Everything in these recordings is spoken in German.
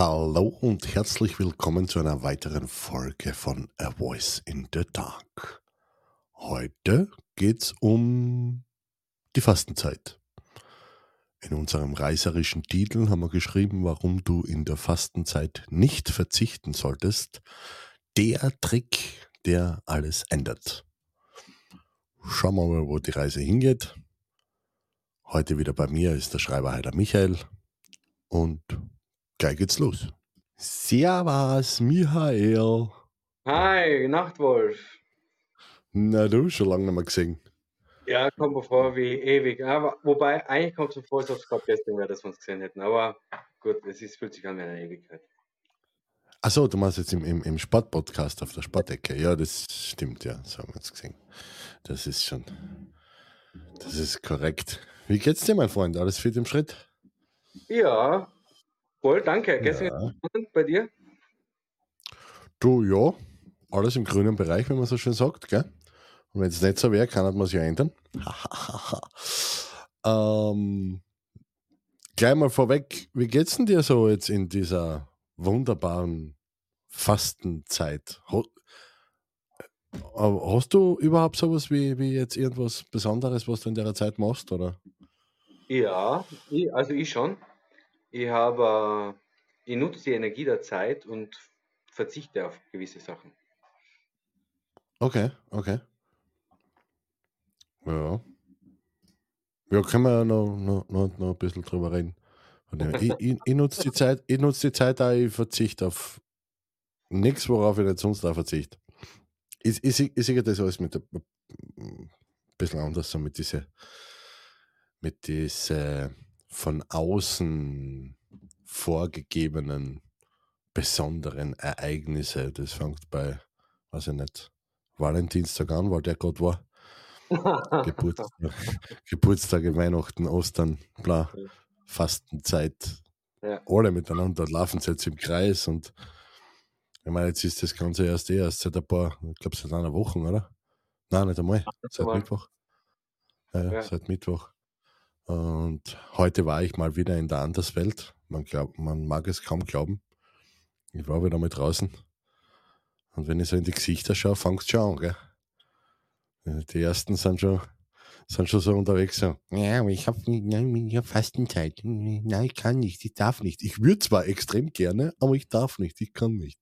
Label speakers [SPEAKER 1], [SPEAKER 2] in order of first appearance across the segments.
[SPEAKER 1] Hallo und herzlich willkommen zu einer weiteren Folge von A Voice in the Dark. Heute geht's um die Fastenzeit. In unserem reißerischen Titel haben wir geschrieben, warum du in der Fastenzeit nicht verzichten solltest. Der Trick, der alles ändert. Schauen wir mal, wo die Reise hingeht. Heute wieder bei mir ist der Schreiber Heider Michael und gleich geht's los. Servus, Michael.
[SPEAKER 2] Hi, Nachtwolf.
[SPEAKER 1] Na du, schon lange nicht mehr gesehen.
[SPEAKER 2] Ja, kommt mir vor wie ewig. Aber, wobei, eigentlich kommt es mir vor, als ob es gerade gestern wäre, dass wir uns gesehen hätten. Aber gut, es ist, fühlt sich an wie eine Ewigkeit.
[SPEAKER 1] Achso, du machst jetzt im, im, im Sportpodcast auf der Sportecke. Ja, das stimmt, ja, so haben wir uns gesehen. Das ist schon, das ist korrekt. Wie geht's dir, mein Freund? Alles fit im Schritt?
[SPEAKER 2] Ja, voll, danke. Gestern
[SPEAKER 1] Ja.
[SPEAKER 2] bei dir?
[SPEAKER 1] Du, ja, alles im grünen Bereich, wenn man so schön sagt, gell? Und wenn es nicht so wäre, kann man es ja ändern. ähm, gleich mal vorweg, wie geht's denn dir so jetzt in dieser wunderbaren Fastenzeit? Äh, Hast du überhaupt sowas wie, wie jetzt irgendwas Besonderes, was du in der Zeit machst, oder?
[SPEAKER 2] Ja, ich, also ich schon. Ich habe, äh, ich nutze die Energie der Zeit und verzichte auf gewisse Sachen.
[SPEAKER 1] Okay, okay. Ja. Ja, können wir ja noch, noch, noch, noch ein bisschen drüber reden. Ich, ich, ich nutze die Zeit, ich nutze die Zeit auch, ich verzichte auf nichts, worauf ich nicht sonst auch verzichte. Ich, ich, ich, ich sehe das alles mit ein bisschen anders, so mit diese, mit diese von außen vorgegebenen besonderen Ereignisse. Das fängt bei, weiß ich nicht, Valentinstag an, weil der gerade war. Geburtstag, Geburtstage, Weihnachten, Ostern, bla. Fastenzeit.
[SPEAKER 2] Ja.
[SPEAKER 1] Alle miteinander laufen sie jetzt im Kreis und ich meine, jetzt ist das Ganze erst eh erst seit ein paar, ich glaube seit einer Woche, oder? Nein, nicht einmal. Seit. Mittwoch. Ja, Ja. seit Mittwoch. Und heute war ich mal wieder in der Anderswelt. Man, glaub, man mag es kaum glauben. Ich war wieder mal draußen. Und wenn ich so in die Gesichter schaue, fängt es schon an, gell? Die ersten sind schon, sind schon so unterwegs, so, ja, aber ich habe hab Fastenzeit. Nein, ich kann nicht, ich darf nicht. Ich würde zwar extrem gerne, aber ich darf nicht, ich kann nicht.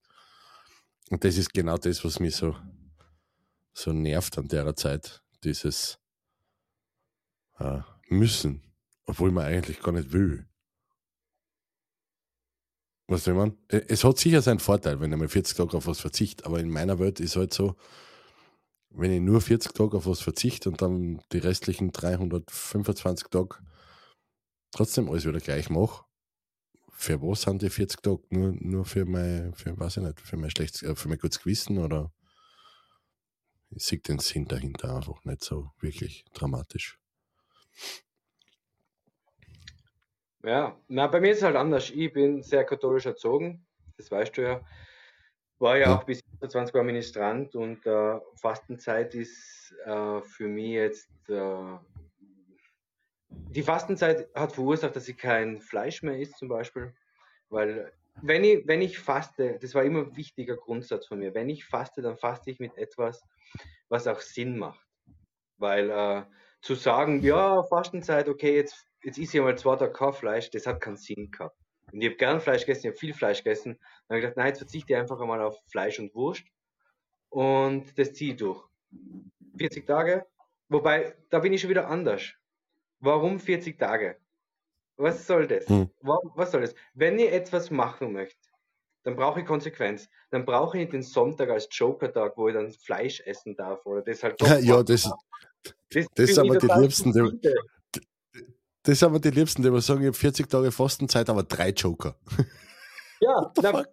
[SPEAKER 1] Und das ist genau das, was mich so, so nervt an der Zeit. Dieses äh, Müssen, obwohl man eigentlich gar nicht will. Weißt du, ich mein? Es hat sicher seinen Vorteil, wenn ich mal 40 Tage auf was verzichte, aber in meiner Welt ist halt so, wenn ich nur 40 Tage auf was verzichte und dann die restlichen 325 Tage trotzdem alles wieder gleich mache, für was sind die 40 Tage? Nur, nur für mein, für, weiß ich nicht, für mein schlechtes, äh, für mein gutes Gewissen oder ich sehe den Sinn dahinter einfach nicht so wirklich dramatisch.
[SPEAKER 2] Ja, na, bei mir ist es halt anders. Ich bin sehr katholisch erzogen, das weißt du ja. War ja
[SPEAKER 1] Ja.
[SPEAKER 2] auch bis 20 Jahre Ministrant und äh, Fastenzeit ist äh, für mich jetzt. Äh, die Fastenzeit hat verursacht, dass ich kein Fleisch mehr esse, zum Beispiel. Weil, wenn ich, wenn ich faste, das war immer ein wichtiger Grundsatz von mir, wenn ich faste, dann faste ich mit etwas, was auch Sinn macht. Weil äh, zu sagen, ja, Fastenzeit, okay, jetzt, jetzt ist ja mal zwei Tage kein Fleisch, das hat keinen Sinn gehabt. Und ich habe gern Fleisch gegessen, ich habe viel Fleisch gegessen. Dann habe ich gedacht, nein, jetzt verzichte ich einfach einmal auf Fleisch und Wurst. Und das ziehe ich durch. 40 Tage. Wobei, da bin ich schon wieder anders. Warum 40 Tage? Was soll das?
[SPEAKER 1] Hm.
[SPEAKER 2] Wa- Was soll das? Wenn ich etwas machen möchte, dann brauche ich Konsequenz. Dann brauche ich nicht den Sonntag als Joker-Tag, wo ich dann Fleisch essen darf oder das halt
[SPEAKER 1] Ja,
[SPEAKER 2] machen
[SPEAKER 1] das, das sind aber die Liebsten, die, das sind aber die Liebsten, die immer sagen, ich habe 40 Tage Fastenzeit, aber drei Joker.
[SPEAKER 2] Ja, na,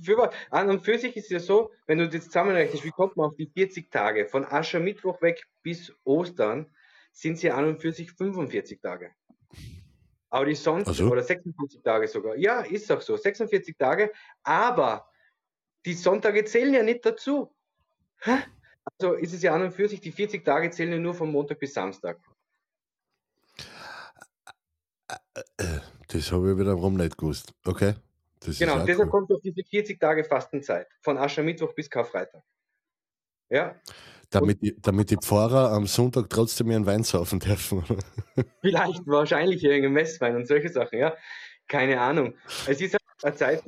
[SPEAKER 2] für, an und für sich ist es ja so, wenn du das zusammenrechnest, wie kommt man auf die 40 Tage? Von Aschermittwoch weg bis Ostern sind sie an und für sich 45 Tage. Aber die sonst,
[SPEAKER 1] Ach so.
[SPEAKER 2] oder 46 Tage sogar. Ja, ist auch so, 46 Tage, aber die Sonntage zählen ja nicht dazu. Hä? Also ist es ja an und für sich, die 40 Tage zählen ja nur von Montag bis Samstag.
[SPEAKER 1] Äh, Das habe ich wiederum nicht gewusst. Okay. Das
[SPEAKER 2] Genau, deshalb
[SPEAKER 1] cool.
[SPEAKER 2] kommt auf diese 40 Tage Fastenzeit, von Aschermittwoch bis Karfreitag. Ja,
[SPEAKER 1] Damit, die, damit die Pfarrer am Sonntag trotzdem ihren Wein saufen dürfen.
[SPEAKER 2] vielleicht wahrscheinlich irgendein Messwein und solche Sachen, ja. Keine Ahnung. Es ist eine Zeit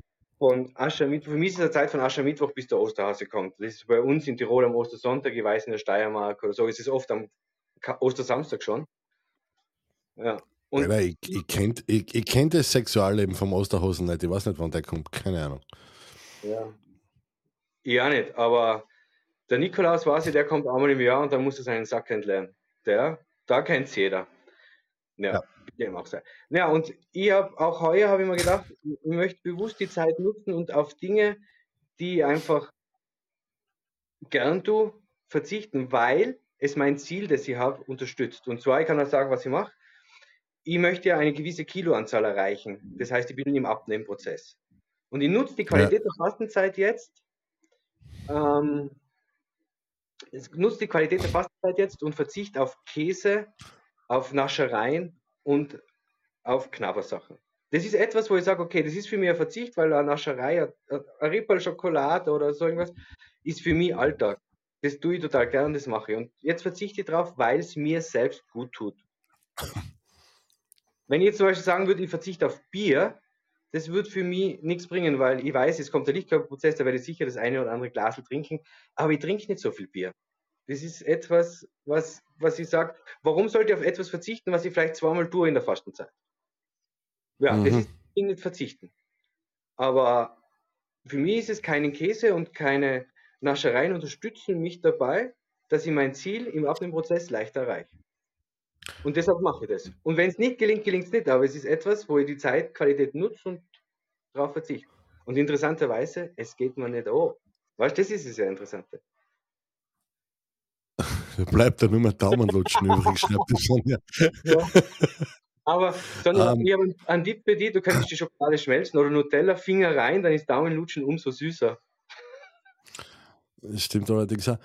[SPEAKER 2] von Aschermittwoch, für mich ist es eine Zeit von Aschermittwoch bis der Osterhase kommt. Das ist bei uns in Tirol am Ostersonntag, ich weiß in der Steiermark oder so, ist es oft am Ostersamstag schon. Ja. Und
[SPEAKER 1] Alter, ich, ich kenne ich, ich kenn das Sexualleben vom Osterhosen nicht. Ich weiß nicht, wann der kommt. Keine Ahnung.
[SPEAKER 2] Ja. Ja, nicht, aber der Nikolaus weiß ich, der kommt einmal im Jahr und dann muss er seinen Sack entleeren. Der, da kennt's jeder. Ja,
[SPEAKER 1] Ja.
[SPEAKER 2] auch sein. Ja, und ich habe auch heuer habe ich mir gedacht, ich möchte bewusst die Zeit nutzen und auf Dinge, die ich einfach gern tue, verzichten, weil es mein Ziel, das ich habe, unterstützt. Und zwar, ich kann auch sagen, was ich mache. Ich möchte ja eine gewisse Kiloanzahl erreichen. Das heißt, ich bin im Abnehmprozess. Und ich nutze die Qualität der Fastenzeit jetzt. Ähm, ich nutze die Qualität der Fastenzeit jetzt und verzichte auf Käse, auf Naschereien und auf Knabbersachen. Das ist etwas, wo ich sage, okay, das ist für mich ein Verzicht, weil eine Nascherei, ein Rippel Schokolade oder so irgendwas, ist für mich Alltag. Das tue ich total gern und das mache ich. Und jetzt verzichte ich drauf, weil es mir selbst gut tut. Wenn ich jetzt zum Beispiel sagen würde, ich verzichte auf Bier, das würde für mich nichts bringen, weil ich weiß, es kommt der Lichtkörperprozess, da werde ich sicher das eine oder andere Glas trinken, aber ich trinke nicht so viel Bier. Das ist etwas, was, was ich sage, warum sollte ich auf etwas verzichten, was ich vielleicht zweimal tue in der Fastenzeit? Ja, das
[SPEAKER 1] Mhm.
[SPEAKER 2] ist nicht verzichten. Aber für mich ist es keinen Käse und keine Naschereien unterstützen mich dabei, dass ich mein Ziel im Abnehmprozess leichter erreiche. Und deshalb mache ich das. Und wenn es nicht gelingt, gelingt es nicht, aber es ist etwas, wo ich die Zeitqualität nutze und darauf verzichte. Und interessanterweise, es geht mir nicht an. Weißt du, das ist es ja Interessante.
[SPEAKER 1] Da bleibt da nur mehr Daumenlutschen übrig, schreibt die Sonja.
[SPEAKER 2] Ja. Aber sondern
[SPEAKER 1] Ähm.
[SPEAKER 2] ich habe einen- Tipp für dich, du könntest die Schokolade schmelzen oder Nutella, Finger rein, dann ist Daumenlutschen umso süßer.
[SPEAKER 1] Das stimmt allerdings auch.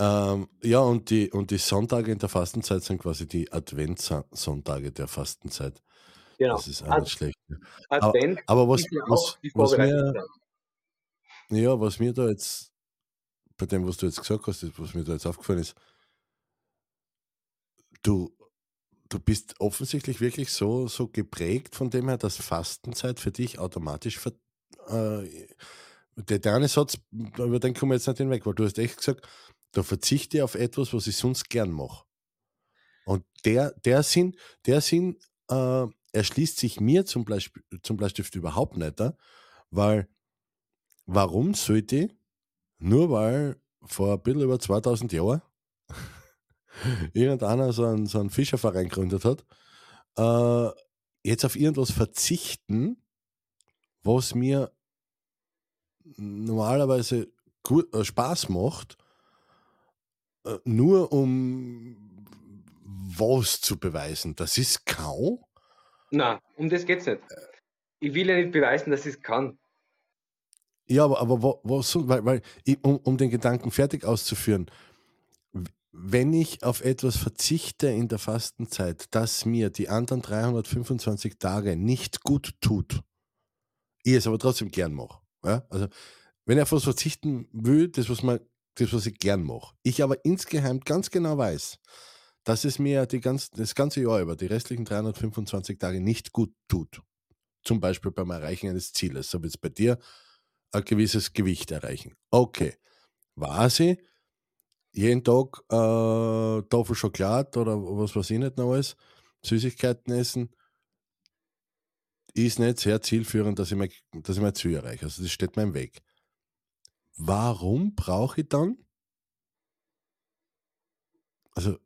[SPEAKER 1] Ähm, ja, und die, und die Sonntage in der Fastenzeit sind quasi die Adventssonntage der Fastenzeit.
[SPEAKER 2] Genau.
[SPEAKER 1] Das ist auch
[SPEAKER 2] Ad-
[SPEAKER 1] nicht schlecht.
[SPEAKER 2] Advent
[SPEAKER 1] Aber was, was, was, mir, ja, was mir da jetzt, bei dem, was du jetzt gesagt hast, was mir da jetzt aufgefallen ist, du, du bist offensichtlich wirklich so, so geprägt von dem her, dass Fastenzeit für dich automatisch ver, äh, der, der eine Satz, über den kommen wir jetzt nicht hinweg, weil du hast echt gesagt, da verzichte ich auf etwas, was ich sonst gern mache. Und der, der Sinn, der Sinn äh, erschließt sich mir zum, Beispiel, zum Bleistift überhaupt nicht, äh, weil warum sollte ich, nur weil vor ein bisschen über 2000 Jahren irgendeiner so einen, so einen Fischerverein gegründet hat, äh, jetzt auf irgendwas verzichten, was mir normalerweise gut, äh, Spaß macht, äh, nur um was zu beweisen. Das ist kaum.
[SPEAKER 2] Na, um das geht's nicht. Ich will ja nicht beweisen, dass ich es kann.
[SPEAKER 1] Ja, aber, aber wa- was, weil, weil ich, um, um den Gedanken fertig auszuführen, wenn ich auf etwas verzichte in der Fastenzeit, das mir die anderen 325 Tage nicht gut tut, ich es aber trotzdem gern mache. Ja? Also, wenn ich auf was verzichten will, das was, man, das, was ich gern mache, ich aber insgeheim ganz genau weiß, dass es mir die ganz, das ganze Jahr über, die restlichen 325 Tage nicht gut tut. Zum Beispiel beim Erreichen eines Zieles, so wie es bei dir ein gewisses Gewicht erreichen. Okay, weiß ich, jeden Tag äh, Tafel Schokolade oder was weiß ich nicht noch alles, Süßigkeiten essen, ist nicht sehr zielführend, dass ich mein, dass ich mein Ziel erreiche. Also das steht mir im Weg. Warum brauche ich dann, also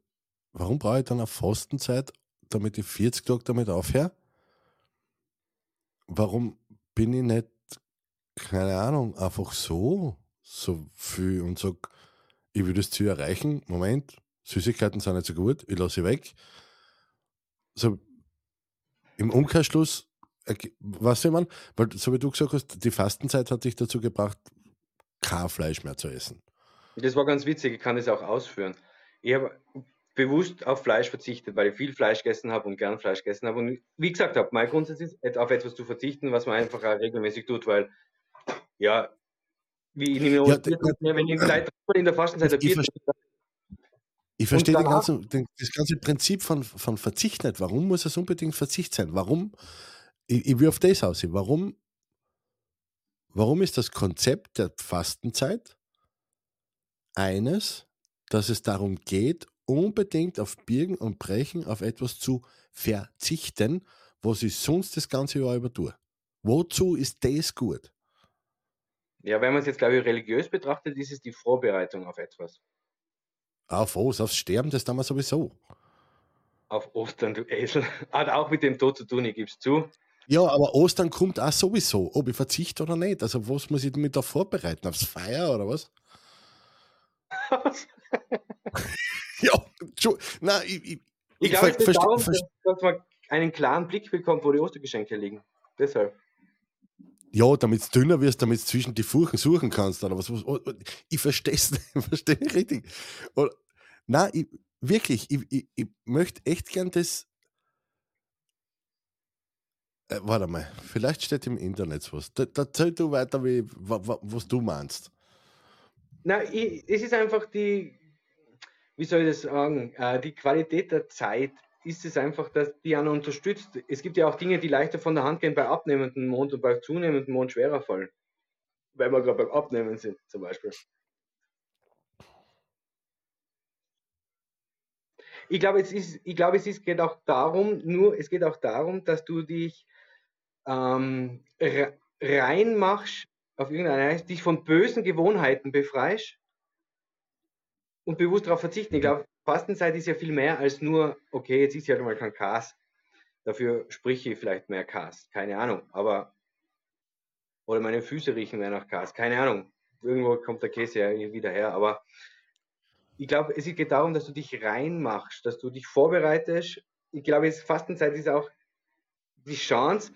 [SPEAKER 1] warum brauche ich dann eine Fastenzeit, damit ich 40 Tage damit aufhöre? Warum bin ich nicht keine Ahnung, einfach so, so viel und sag, ich will das Ziel erreichen. Moment, Süßigkeiten sind nicht so gut, ich lasse sie weg. So, im Umkehrschluss, weißt du, ich mein, weil, so wie du gesagt hast, die Fastenzeit hat dich dazu gebracht, kein Fleisch mehr zu essen.
[SPEAKER 2] Das war ganz witzig, ich kann das auch ausführen. Ich habe bewusst auf Fleisch verzichtet, weil ich viel Fleisch gegessen habe und gern Fleisch gegessen habe. Und wie gesagt mein Grundsatz ist, auf etwas zu verzichten, was man einfach regelmäßig tut, weil, ja, wie ich nehme ja, wenn ich Zeit in der Fastenzeit
[SPEAKER 1] ich, ich, ich verstehe den ganzen, den, das ganze Prinzip von, von Verzicht nicht. Warum muss es unbedingt Verzicht sein? Warum, ich, ich auf das aus, warum, warum ist das Konzept der Fastenzeit eines, dass es darum geht, unbedingt auf Birgen und Brechen auf etwas zu verzichten, was ich sonst das ganze Jahr über tue. Wozu ist das gut?
[SPEAKER 2] Ja, wenn man es jetzt, glaube ich, religiös betrachtet, ist es die Vorbereitung auf etwas.
[SPEAKER 1] Auf was? Aufs Sterben, das tun wir sowieso.
[SPEAKER 2] Auf Ostern, du Esel. Hat auch mit dem Tod zu tun, ich gebe es zu.
[SPEAKER 1] Ja, aber Ostern kommt auch sowieso, ob ich verzichte oder nicht. Also, was muss ich damit da vorbereiten? Aufs Feier oder was? ja, nein, ich, ich,
[SPEAKER 2] ich glaube, es geht darum, dass, dass man einen klaren Blick bekommt, wo die Ostergeschenke liegen. Deshalb.
[SPEAKER 1] Ja, damit es dünner wirst, damit du zwischen die Furchen suchen kannst. Oder was, was, oh, ich verstehe es nicht, verstehe nicht richtig. Oder, nein, ich, wirklich, ich, ich, ich möchte echt gern das. Äh, warte mal, vielleicht steht im Internet was. Da, da erzähl du weiter, wie, was, was du meinst.
[SPEAKER 2] Na, ich, es ist einfach die, wie soll ich das sagen, äh, die Qualität der Zeit ist es einfach, dass die einen unterstützt. Es gibt ja auch Dinge, die leichter von der Hand gehen bei abnehmendem Mond und bei zunehmendem Mond schwerer fallen. Weil wir gerade beim Abnehmen sind, zum Beispiel. Ich glaube, es ist, ich glaube, es ist, geht auch darum, nur, es geht auch darum, dass du dich ähm, reinmachst auf irgendeine Weise, dich von bösen Gewohnheiten befreist und bewusst darauf verzichten. Ich glaube, Fastenzeit ist ja viel mehr als nur, okay, jetzt ist ja halt mal kein Kas. Dafür sprich ich vielleicht mehr Kas. Keine Ahnung. Aber, oder meine Füße riechen mehr nach Kas. Keine Ahnung. Irgendwo kommt der Käse ja wieder her. Aber ich glaube, es geht darum, dass du dich reinmachst, dass du dich vorbereitest. Ich glaube, Fastenzeit ist auch die Chance,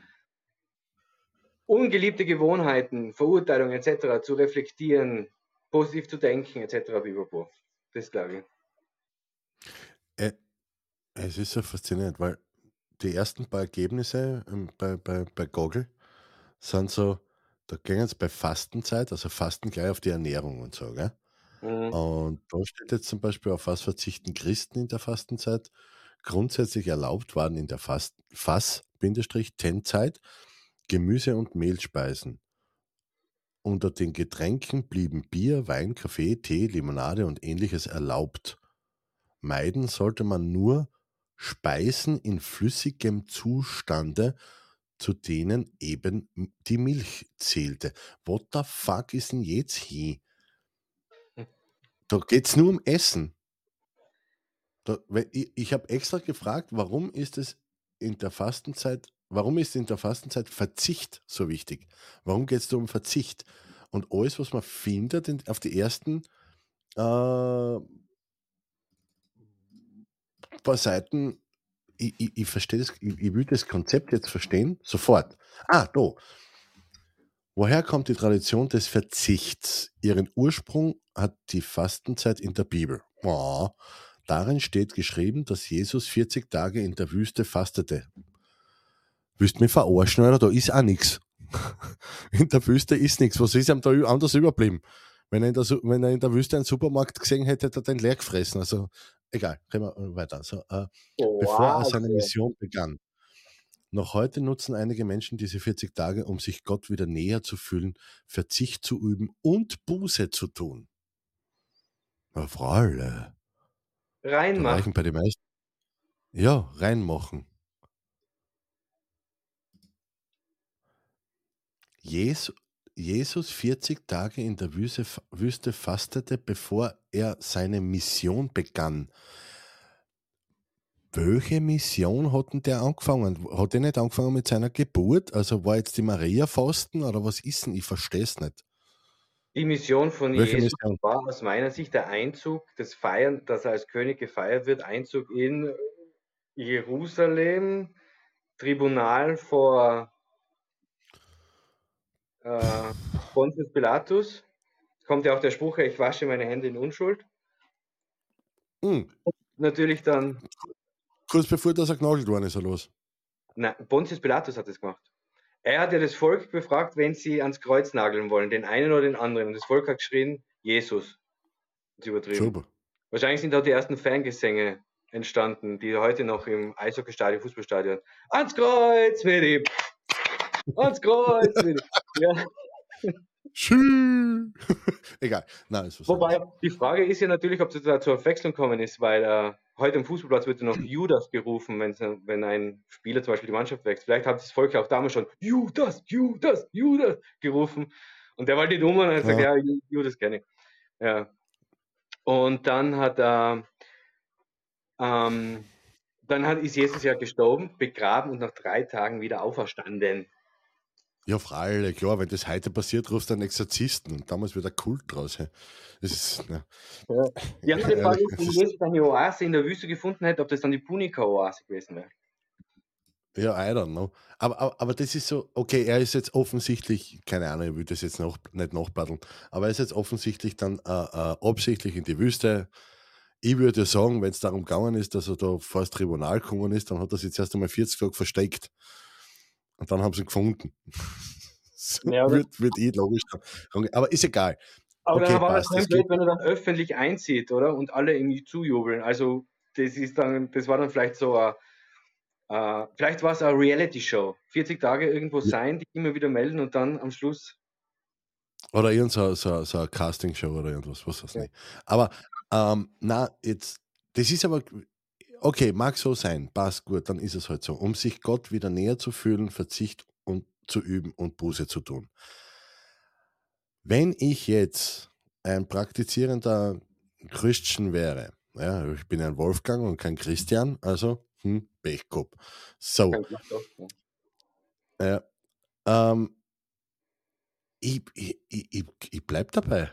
[SPEAKER 2] ungeliebte Gewohnheiten, Verurteilungen etc. zu reflektieren, positiv zu denken etc. Das glaube ich.
[SPEAKER 1] Äh, es ist so faszinierend, weil die ersten paar Ergebnisse ähm, bei, bei, bei Google sind so, da gehen jetzt bei Fastenzeit, also Fasten gleich auf die Ernährung und so, gell? Mhm. Und da steht jetzt zum Beispiel, auf was verzichten Christen in der Fastenzeit. Grundsätzlich erlaubt waren in der Fass-Tenzeit Gemüse- und Mehlspeisen. Unter den Getränken blieben Bier, Wein, Kaffee, Tee, Limonade und ähnliches erlaubt. Meiden sollte man nur Speisen in flüssigem Zustande, zu denen eben die Milch zählte. What the fuck ist denn jetzt hier? Da geht es nur um Essen. Ich habe extra gefragt, warum ist es in der Fastenzeit Warum ist in der Fastenzeit Verzicht so wichtig? Warum geht es da um Verzicht? Und alles, was man findet in, auf die ersten äh, paar Seiten, ich, ich, ich verstehe das, ich, ich will das Konzept jetzt verstehen, sofort. Ah, da. Woher kommt die Tradition des Verzichts? Ihren Ursprung hat die Fastenzeit in der Bibel. Oh, darin steht geschrieben, dass Jesus 40 Tage in der Wüste fastete. Du mich verarschen, oder? Da ist auch nichts. In der Wüste ist nichts. Was ist ihm da anders überblieben? Wenn er, in der, wenn er in der Wüste einen Supermarkt gesehen hätte, hätte er den leer gefressen. Also, egal, gehen wir weiter. Also, äh, wow, bevor er seine Mission begann. Noch heute nutzen einige Menschen diese 40 Tage, um sich Gott wieder näher zu fühlen, Verzicht zu üben und Buße zu tun. Na, Fraule.
[SPEAKER 2] Reinmachen.
[SPEAKER 1] Bei den meisten. Ja, reinmachen. Jesus 40 Tage in der Wüste fastete, bevor er seine Mission begann. Welche Mission hat denn der angefangen? Hat er nicht angefangen mit seiner Geburt? Also war jetzt die Maria fasten oder was ist denn? Ich verstehe es nicht.
[SPEAKER 2] Die Mission von Welche Jesus Mission? war aus meiner Sicht der Einzug des Feiern, dass er als König gefeiert wird, Einzug in Jerusalem, Tribunal vor äh, Pontius Pilatus kommt ja auch der Spruch, ich wasche meine Hände in Unschuld.
[SPEAKER 1] Mm.
[SPEAKER 2] natürlich dann.
[SPEAKER 1] Kurz bevor das er genagelt worden ist, er los.
[SPEAKER 2] Nein, Pontius Pilatus hat das gemacht. Er hat ja das Volk befragt, wenn sie ans Kreuz nageln wollen, den einen oder den anderen. Und das Volk hat geschrien, Jesus. Das ist übertrieben. Super. Wahrscheinlich sind da die ersten Fangesänge entstanden, die heute noch im Eishockeystadion, Fußballstadion. Ans Kreuz, Medi! Ans Kreuz! Ja.
[SPEAKER 1] Egal. Nein,
[SPEAKER 2] ist Wobei, die Frage ist ja natürlich, ob es da zur Verwechslung gekommen ist, weil äh, heute im Fußballplatz wird ja noch Judas gerufen, wenn ein Spieler zum Beispiel die Mannschaft wechselt. Vielleicht hat das Volk auch damals schon Judas, Judas, Judas gerufen. Und der war die Nummer und hat gesagt, ja, ja Judas kenne ich. Ja. Und dann hat er, ähm, dann hat, ist Jesus ja gestorben, begraben und nach drei Tagen wieder auferstanden.
[SPEAKER 1] Ja, freilich, klar, wenn das heute passiert, rufst du einen Exorzisten und damals wird ein Kult draus. Das ist, ne.
[SPEAKER 2] ja. Die Frage ist, wenn Jesus eine Oase in der Wüste gefunden hätte, ob das dann die Punika-Oase gewesen wäre.
[SPEAKER 1] Ja, I don't know. Aber, aber, aber, das ist so, okay, er ist jetzt offensichtlich, keine Ahnung, ich will das jetzt noch nicht nachpaddeln, aber er ist jetzt offensichtlich dann äh, äh, absichtlich in die Wüste. Ich würde ja sagen, wenn es darum gegangen ist, dass er da vor das Tribunal gekommen ist, dann hat er sich jetzt erst einmal 40 Tage versteckt. Und dann haben sie ihn gefunden. ja, wird, wird eh logisch. Aber ist egal.
[SPEAKER 2] Aber okay, dann war das blöd, wenn er dann öffentlich einzieht, oder? Und alle ihm zujubeln. Also das ist dann, das war dann vielleicht so ein, uh, vielleicht war es eine Reality-Show. 40 Tage irgendwo ja. sein, die immer wieder melden und dann am Schluss.
[SPEAKER 1] Oder irgendeine so, so, so eine Casting-Show oder irgendwas, was das ja. nicht. Aber ähm, na, jetzt, das ist aber, okay, mag so sein, passt gut, dann ist es halt so. Um sich Gott wieder näher zu fühlen, Verzicht und zu üben und Buße zu tun. Wenn ich jetzt ein praktizierender Christian wäre, ja, ich bin ein Wolfgang und kein Christian, also hm, Pechkopf. So. Ja, ähm, ich, ich, ich, ich bleibe dabei.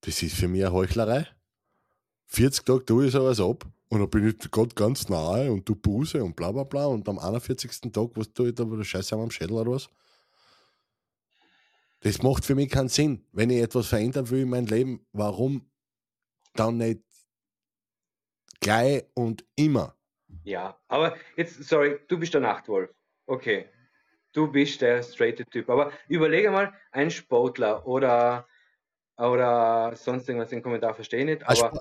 [SPEAKER 1] Das ist für mich eine Heuchlerei. 40 Tage tue ich sowas ab und dann bin ich Gott ganz nahe und du Buße und bla bla bla und am 41. Tag, was tue ich da, wo der Scheiße am Schädel oder was? Das macht für mich keinen Sinn. Wenn ich etwas verändern will in meinem Leben, warum dann nicht gleich und immer?
[SPEAKER 2] Ja, aber jetzt, sorry, du bist der Nachtwolf. Okay. Du bist der straighte Typ. Aber überlege mal, ein Sportler oder, oder sonst irgendwas im Kommentar verstehe ich nicht. Aber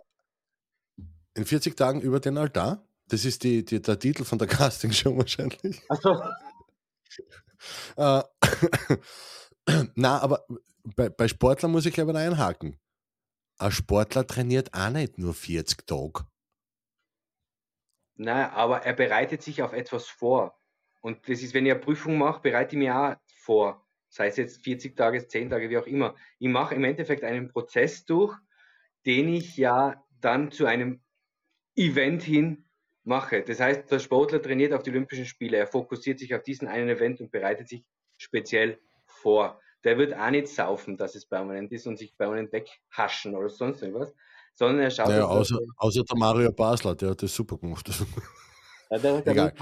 [SPEAKER 1] in 40 Tagen über den Altar? Das ist die, die der Titel von der Castingshow wahrscheinlich.
[SPEAKER 2] Achso.
[SPEAKER 1] äh, Na, aber bei, bei Sportlern muss ich aber einhaken. Ein Sportler trainiert auch nicht nur 40 Tage.
[SPEAKER 2] Nein, aber er bereitet sich auf etwas vor. Und das ist, wenn ich eine Prüfung mache, bereite ich mich auch vor. Sei es jetzt 40 Tage, 10 Tage, wie auch immer. Ich mache im Endeffekt einen Prozess durch, den ich ja dann zu einem Event hin mache. Das heißt, der Sportler trainiert auf die Olympischen Spiele. Er fokussiert sich auf diesen einen Event und bereitet sich speziell vor. Der wird auch nicht saufen, dass es permanent ist und sich permanent weghaschen oder sonst irgendwas, sondern er schaut.
[SPEAKER 1] Naja, außer, außer der Mario Basler, der hat das super gemacht.
[SPEAKER 2] Ja, der, hat Egal.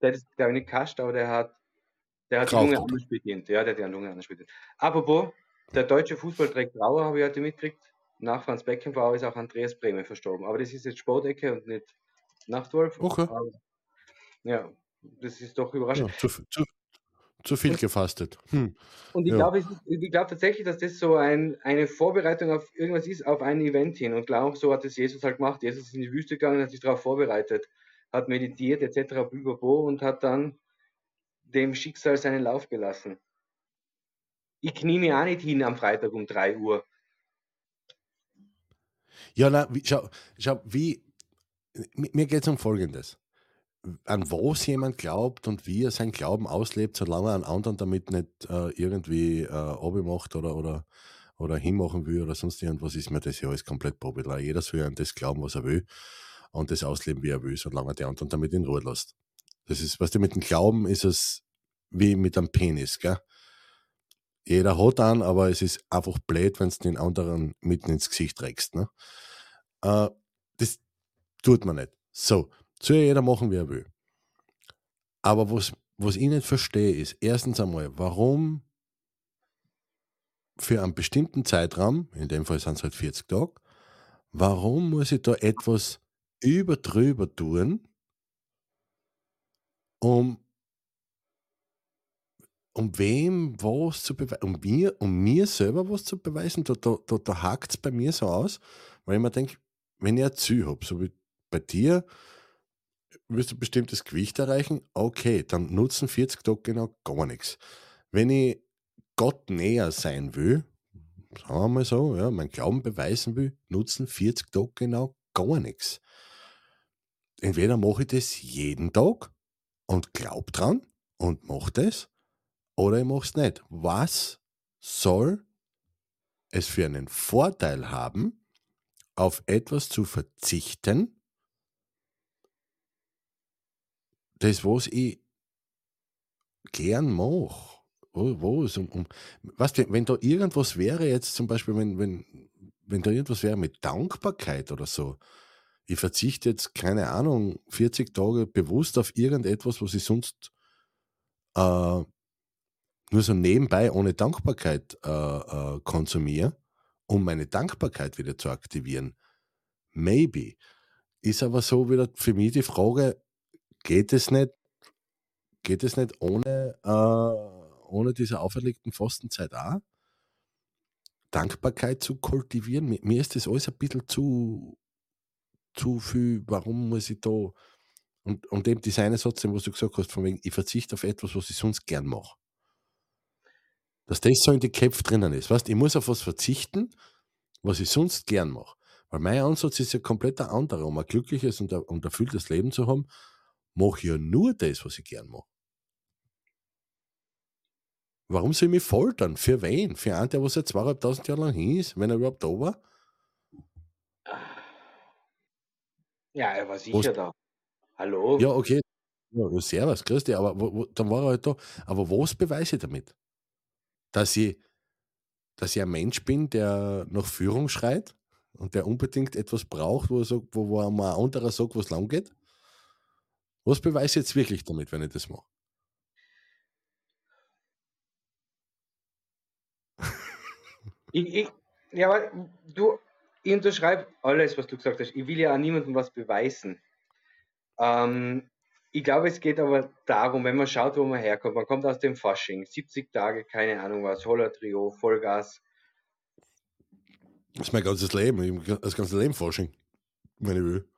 [SPEAKER 2] der ist, glaube ich, nicht kascht, aber der hat, der hat die Lunge anders bedient. Ja, der hat die Lunge anders bedient. Apropos, der deutsche Fußball trägt Trauer, habe ich heute mitgekriegt. Nach Franz Beckenbauer ist auch Andreas Brehme verstorben. Aber das ist jetzt Sportecke und nicht Nachtwolf.
[SPEAKER 1] Okay.
[SPEAKER 2] Aber, ja, das ist doch überraschend.
[SPEAKER 1] Ja, zu, zu, zu viel gefastet. Hm.
[SPEAKER 2] Und ich ja. glaube glaub tatsächlich, dass das so ein, eine Vorbereitung auf irgendwas ist, auf ein Event hin. Und klar, so hat es Jesus halt gemacht. Jesus ist in die Wüste gegangen, hat sich darauf vorbereitet, hat meditiert etc. und hat dann dem Schicksal seinen Lauf gelassen. Ich knie mir auch nicht hin am Freitag um 3 Uhr.
[SPEAKER 1] Ja, wie, schau, schau, wie, mir geht es um Folgendes an was jemand glaubt und wie er seinen Glauben auslebt, solange er einen anderen damit nicht äh, irgendwie äh, macht oder, oder, oder hinmachen will oder sonst irgendwas, ist mir das ja alles komplett probilar. Jeder soll an das glauben, was er will und das ausleben, wie er will, solange er die anderen damit in Ruhe lässt. Das ist, was du mit dem Glauben ist es wie mit einem Penis, gell? Jeder hat einen, aber es ist einfach blöd, wenn du den anderen mitten ins Gesicht trägst. Ne? Äh, das tut man nicht. So, ja jeder machen, wie er will. Aber was, was ich nicht verstehe, ist erstens einmal, warum für einen bestimmten Zeitraum, in dem Fall sind es halt 40 Tage, warum muss ich da etwas über drüber tun, um um wem was zu beweisen, um mir, um mir selber was zu beweisen, da, da, da, da hakt es bei mir so aus, weil ich mir denke, wenn ich ein Ziel habe, so wie bei dir, wirst du ein bestimmtes Gewicht erreichen, okay, dann nutzen 40 Tage genau gar nichts. Wenn ich Gott näher sein will, sagen wir mal so, ja, mein Glauben beweisen will, nutzen 40 Tage genau gar nichts. Entweder mache ich das jeden Tag und glaub dran und mache das, oder ich mache es nicht. Was soll es für einen Vorteil haben, auf etwas zu verzichten, das, was ich gern mache? Wo, wo ist um, um was, wenn da irgendwas wäre, jetzt zum Beispiel, wenn, wenn, wenn da irgendwas wäre mit Dankbarkeit oder so, ich verzichte jetzt, keine Ahnung, 40 Tage bewusst auf irgendetwas, was ich sonst äh, nur so nebenbei ohne Dankbarkeit äh, äh, konsumiere, um meine Dankbarkeit wieder zu aktivieren. Maybe. Ist aber so wieder für mich die Frage, geht es nicht, geht es nicht ohne, äh, ohne diese auferlegten Fastenzeit auch? Dankbarkeit zu kultivieren. Mir, ist das alles ein bisschen zu, zu viel, warum muss ich da und, und eben dieser eine Satz, was du gesagt hast, von wegen, ich verzichte auf etwas, was ich sonst gern mache. Dass das so in die Köpfe drinnen ist. Weißt, ich muss auf was verzichten, was ich sonst gern mache. Weil mein Ansatz ist ja komplett ein anderer. Um ein glückliches und, ein, und erfülltes Leben zu haben, mache ich ja nur das, was ich gern mache. Warum soll ich mich foltern? Für wen? Für einen, der was seit zweieinhalbtausend Jahren lang hin ist, wenn er überhaupt da war?
[SPEAKER 2] Ja, er war sicher was? da. Hallo?
[SPEAKER 1] Ja, okay. Ja, servus, grüß dich, aber wo, wo, dann war er halt da. Aber was beweise ich damit? Dass ich, dass ich ein Mensch bin, der nach Führung schreit und der unbedingt etwas braucht, wo, er sagt, wo, wo ein anderer sagt, wo es lang geht? Was beweise ich jetzt wirklich damit, wenn ich das mache?
[SPEAKER 2] Ich, ich, ja, aber du, ich unterschreibe alles, was du gesagt hast. Ich will ja auch niemandem was beweisen. Ähm, ich glaube, es geht aber darum, wenn man schaut, wo man herkommt. Man kommt aus dem Fasching, 70 Tage, keine Ahnung was, Holler Trio, Vollgas.
[SPEAKER 1] Das ist mein ganzes Leben, das ganze Leben Fasching, wenn ich will.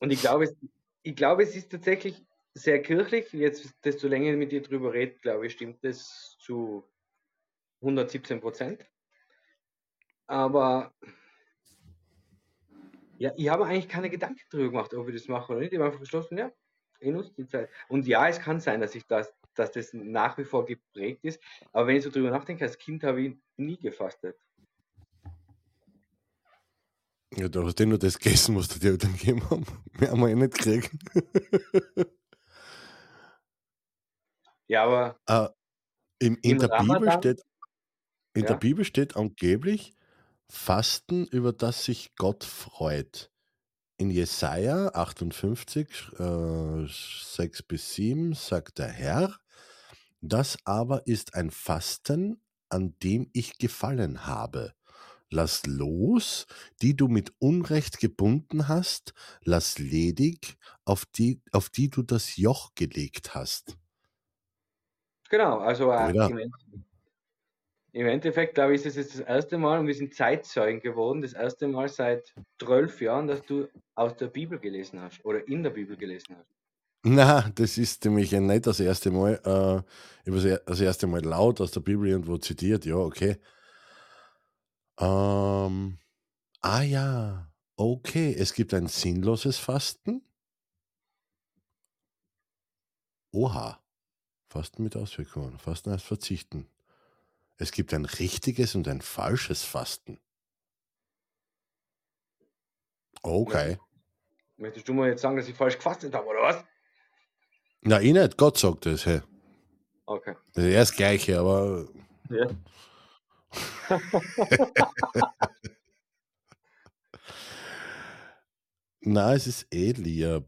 [SPEAKER 2] Und ich glaube, es, ich glaube, es ist tatsächlich sehr kirchlich. Jetzt, desto länger ich mit dir drüber rede, glaube ich, stimmt das zu 117 Prozent. Aber ja, ich habe eigentlich keine Gedanken darüber gemacht, ob ich das mache oder nicht. Ich habe einfach beschlossen, ja, ich nutze die Zeit. Und ja, es kann sein, dass ich das, dass das nach wie vor geprägt ist. Aber wenn ich so drüber nachdenke, als Kind habe ich nie gefastet.
[SPEAKER 1] Ja, du hast ja nur das gegessen, was du dir dann gegeben haben. Mehr haben wir eh nicht gekriegt.
[SPEAKER 2] ja, aber.
[SPEAKER 1] Uh, in, in der Bibel steht, in ja. der Bibel steht angeblich, Fasten, über das sich Gott freut. In Jesaja 58, äh, 6 bis 7 sagt der Herr, das aber ist ein Fasten, an dem ich gefallen habe. Lass los, die du mit Unrecht gebunden hast, lass ledig, auf die, auf die du das Joch gelegt hast.
[SPEAKER 2] Genau, also äh, im Endeffekt, glaube ich, ist es jetzt das erste Mal, und wir sind Zeitzeugen geworden, das erste Mal seit zwölf Jahren, dass du aus der Bibel gelesen hast oder in der Bibel gelesen hast.
[SPEAKER 1] Na, das ist nämlich nicht das erste Mal. Äh, ich habe das erste Mal laut aus der Bibel irgendwo zitiert, ja, okay. Ähm, ah ja, okay. Es gibt ein sinnloses Fasten. Oha. Fasten mit Auswirkungen. Fasten heißt verzichten. Es gibt ein richtiges und ein falsches Fasten. Okay.
[SPEAKER 2] Möchtest du mal jetzt sagen, dass ich falsch gefastet habe, oder was?
[SPEAKER 1] Na, ich nicht. Gott sagt das, hey.
[SPEAKER 2] Okay.
[SPEAKER 1] Das ist ja das Gleiche, aber. Ja. Na, es ist eh lieb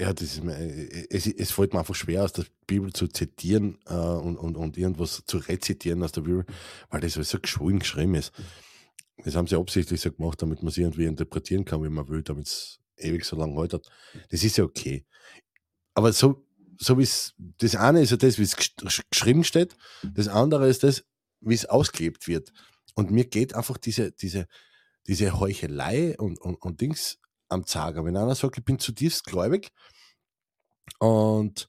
[SPEAKER 1] ja, das ist, es, es fällt mir einfach schwer, aus der Bibel zu zitieren äh, und, und, und irgendwas zu rezitieren aus der Bibel, weil das so geschwollen geschrieben ist. Das haben sie absichtlich so gemacht, damit man es irgendwie interpretieren kann, wie man will, damit es ewig so lange haltet. Das ist ja okay. Aber so, so wie es, das eine ist ja das, wie es geschrieben steht, das andere ist das, wie es ausgelebt wird. Und mir geht einfach diese, diese, diese Heuchelei und, und, und Dings am Zager. Wenn einer sagt, ich bin zutiefst gläubig und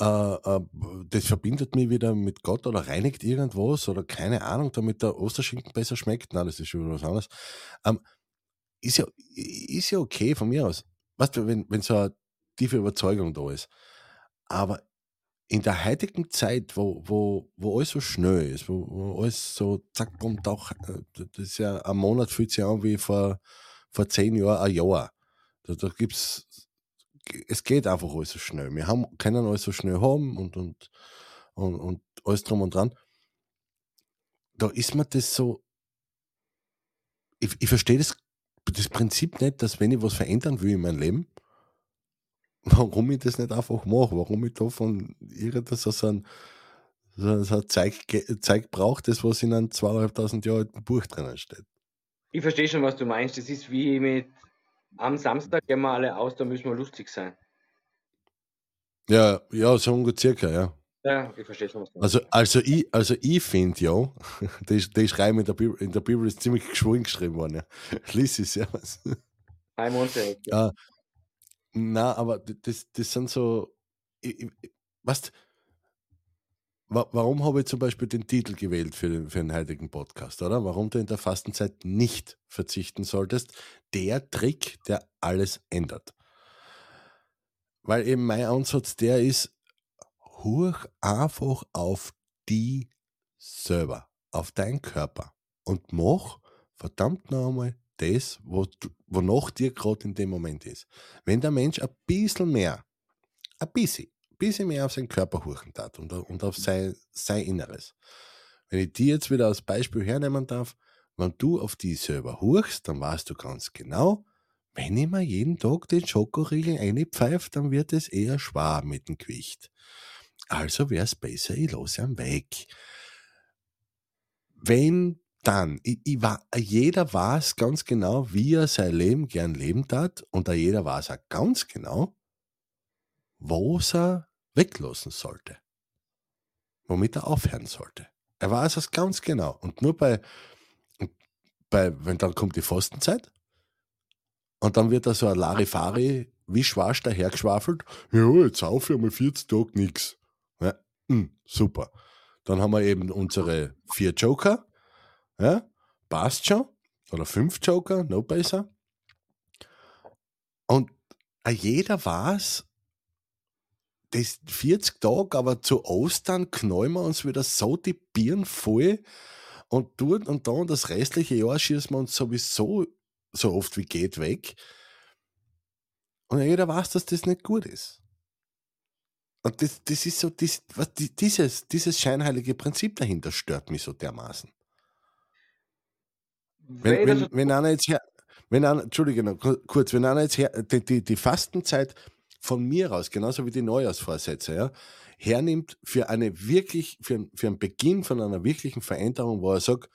[SPEAKER 1] äh, äh, das verbindet mich wieder mit Gott oder reinigt irgendwas oder keine Ahnung, damit der Osterschinken besser schmeckt. Nein, das ist schon was anderes. Ähm, ist, ja, ist ja okay von mir aus. Weißt du, wenn, wenn so eine tiefe Überzeugung da ist. Aber in der heutigen Zeit, wo, wo, wo alles so schnell ist, wo, wo alles so zack, bumm, doch, äh, das ist ja ein Monat fühlt sich an wie vor, vor zehn Jahren ein Jahr. Da, da gibt's es geht einfach alles so schnell. Wir haben, können alles so schnell haben und, und, und, und alles drum und dran. Da ist mir das so. Ich, ich verstehe das, das Prinzip nicht, dass wenn ich was verändern will in meinem Leben, warum ich das nicht einfach mache, warum ich da von irgendwas so ein, so ein Zeug, Zeug brauche, das was in einem zweieinhalbtausend Jahre alten Buch drinnen steht.
[SPEAKER 2] Ich verstehe schon, was du meinst. Das ist wie mit am Samstag gehen wir alle aus, da müssen wir lustig sein.
[SPEAKER 1] Ja, ja, so ungefähr ja.
[SPEAKER 2] Ja, ich verstehe schon, was du
[SPEAKER 1] Also, also ich, also ich finde ja, die, die Schreiben in der, Bibel, in der Bibel ist ziemlich geschwungen geschrieben worden, ja. Lies es ja.
[SPEAKER 2] Ein Monat.
[SPEAKER 1] Ja. Na, aber das, das sind so, ich, ich, weißt, warum habe ich zum Beispiel den Titel gewählt für den, für den heutigen Podcast, oder? Warum du in der Fastenzeit nicht verzichten solltest. Der Trick, der alles ändert. Weil eben mein Ansatz der ist, hoch einfach auf die selber, auf deinen Körper und mach verdammt nochmal das, wonach dir gerade in dem Moment ist. Wenn der Mensch ein bisschen mehr, ein bisschen, bisschen mehr auf seinen Körper huchen darf und, und auf sein, sein Inneres. Wenn ich die jetzt wieder als Beispiel hernehmen darf, wenn du auf die selber huchst, dann weißt du ganz genau, wenn ich mir jeden Tag den Schokoriegel einpfeife, dann wird es eher schwer mit dem Gewicht. Also wäre es besser, ich lasse ihn weg. Wenn dann, ich, ich jeder weiß ganz genau, wie er sein Leben gern leben tat und jeder weiß auch ganz genau, was er weglassen sollte. Womit er aufhören sollte. Er weiß es ganz genau. Und nur bei, bei wenn dann kommt die Fastenzeit und dann wird da so ein Larifari wie Schwarz dahergeschwafelt. Ja, jetzt auf wir mal 40 Tage nichts. Ja, mh, super. Dann haben wir eben unsere vier Joker. Ja, passt schon. Oder fünf Joker, noch besser. Und jeder weiß, das 40 Tage, aber zu Ostern knallen wir uns wieder so die Birnen voll und dort und da und das restliche Jahr schießen wir uns sowieso so oft wie geht weg. Und jeder weiß, dass das nicht gut ist. Und das, das ist so, das, was, dieses, dieses scheinheilige Prinzip dahinter stört mich so dermaßen. Wenn, wenn, wenn einer jetzt her, wenn einer, Entschuldige noch kurz, wenn einer jetzt her, die, die, die Fastenzeit von mir aus, genauso wie die Neujahrsvorsätze, ja, hernimmt für eine wirklich, für, für einen Beginn von einer wirklichen Veränderung, wo er sagt,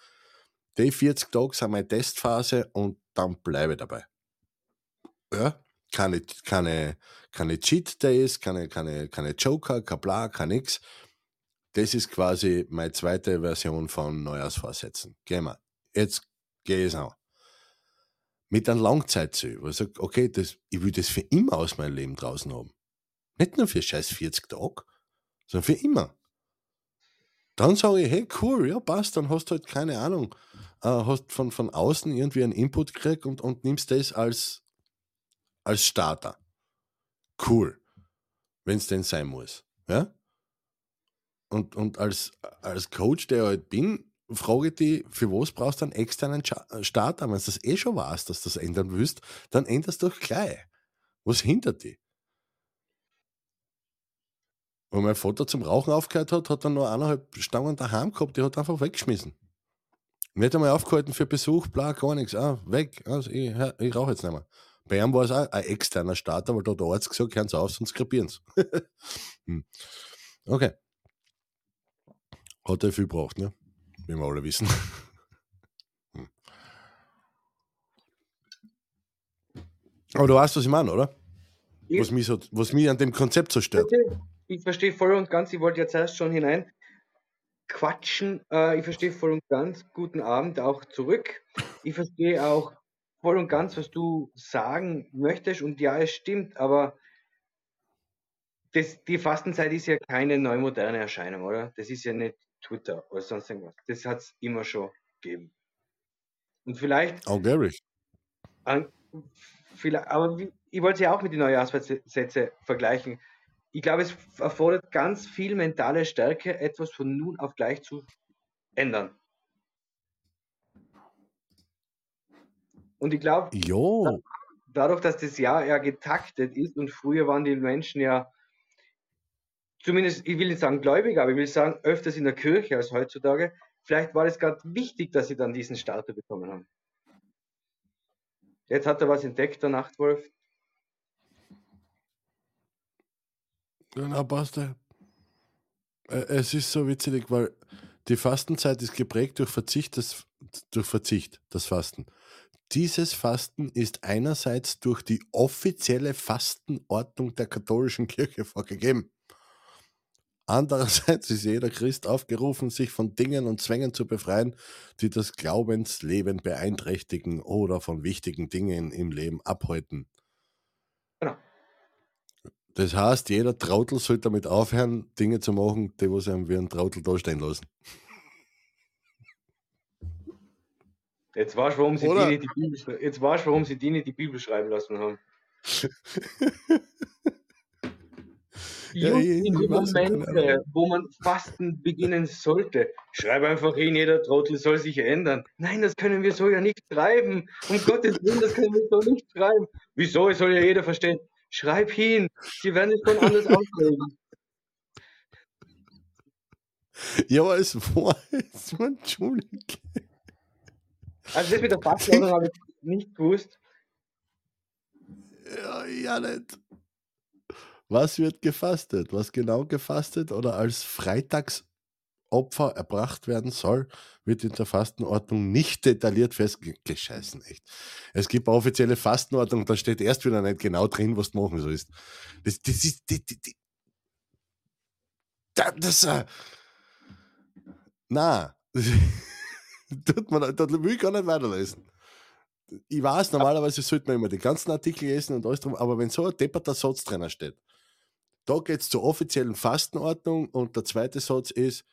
[SPEAKER 1] die 40 Tage sind meine Testphase und dann bleibe ich dabei. Ja, keine, keine, keine Cheat Days, keine, keine, keine Joker, kein Bla, kein nix. Das ist quasi meine zweite Version von Neujahrsvorsätzen. Gehen wir. Jetzt gehe ich es an mit einem Langzeitziel, wo ich sage, okay, das, ich will das für immer aus meinem Leben draußen haben. Nicht nur für scheiß 40 Tage, sondern für immer. Dann sage ich, hey, cool, ja, passt, dann hast du halt keine Ahnung, äh, hast von, von außen irgendwie einen Input gekriegt und, und nimmst das als, als Starter. Cool. Wenn es denn sein muss. Ja? Und, und als, als Coach, der ich halt bin, frage dich, für was brauchst du einen externen äh, Starter? Wenn du das eh schon weißt, dass du das ändern willst, dann änderst du doch gleich. Was hindert dich? Wo mein Vater zum Rauchen aufgehört hat, hat er noch eineinhalb Stangen daheim gehabt, die hat einfach weggeschmissen. Nicht einmal aufgehalten für Besuch, bla, gar nichts. Ah, weg. Also ich, ich rauche jetzt nicht mehr. Bei ihm war es auch ein externer Starter, weil da hat der Arzt gesagt, hören Sie auf, sonst krepieren Sie. hm. Okay. Hat er viel gebraucht, ne? wie wir alle wissen. Hm. Aber du weißt, was ich meine, oder? Was, mich so, was mich an dem Konzept so stört.
[SPEAKER 2] Ich verstehe voll und ganz, ich wollte jetzt erst schon hinein quatschen. Äh, ich verstehe voll und ganz. Guten Abend auch zurück. Ich verstehe auch voll und ganz, was du sagen möchtest. Und ja, es stimmt, aber das, die Fastenzeit ist ja keine neumoderne Erscheinung, oder? Das ist ja nicht Twitter oder sonst irgendwas. Das hat es immer schon gegeben. Und vielleicht.
[SPEAKER 1] Auch Gary.
[SPEAKER 2] vielleicht, aber ich wollte es ja auch mit den Neujahrssätze vergleichen. Ich glaube, es erfordert ganz viel mentale Stärke, etwas von nun auf gleich zu ändern. Und ich glaube, dadurch, dass das Jahr ja getaktet ist und früher waren die Menschen ja zumindest, ich will nicht sagen gläubig, aber ich will sagen, öfters in der Kirche als heutzutage. Vielleicht war es gerade wichtig, dass sie dann diesen Starter bekommen haben. Jetzt hat er was entdeckt, der Nachtwolf.
[SPEAKER 1] Genau, passt. Äh, es ist so witzig, weil die Fastenzeit ist geprägt durch Verzicht, das, durch Verzicht, das Fasten. Dieses Fasten ist einerseits durch die offizielle Fastenordnung der katholischen Kirche vorgegeben. Andererseits ist jeder Christ aufgerufen, sich von Dingen und Zwängen zu befreien, die das Glaubensleben beeinträchtigen oder von wichtigen Dingen im Leben abhalten. Genau. Das heißt, jeder Trautel sollte damit aufhören, Dinge zu machen, die was einem wie ein Trautel dastehen lassen.
[SPEAKER 2] Jetzt weißt du, warum sie, die nicht die Bibel, jetzt weißt, warum sie die nicht die Bibel schreiben lassen haben. ja, in die Momente, wo man Fasten beginnen sollte. Schreib einfach hin, jeder Trottel soll sich ändern. Nein, das können wir so ja nicht schreiben. Um Gottes Willen, das können wir so nicht schreiben. Wieso? Es soll ja jeder verstehen. Schreib hin, sie werden es schon anders auslegen.
[SPEAKER 1] Ja, aber es war jetzt, Entschuldigung.
[SPEAKER 2] Also das mit der Fastenordnung habe ich nicht gewusst.
[SPEAKER 1] Ja, ja nicht. Was wird gefastet? Was genau gefastet oder als Freitagsopfer erbracht werden soll, wird in der Fastenordnung nicht detailliert festgescheißen. Echt. Es gibt eine offizielle Fastenordnung, da steht erst wieder nicht genau drin, was du machen sollst. Das, das ist. Das, das, das, äh, na, tut man, da will ich gar nicht weiterlesen ich weiß, normalerweise sollte man immer die ganzen Artikel lesen und alles drum, aber wenn so ein depperter Satz drin steht, da geht es zur offiziellen Fastenordnung und der zweite Satz ist,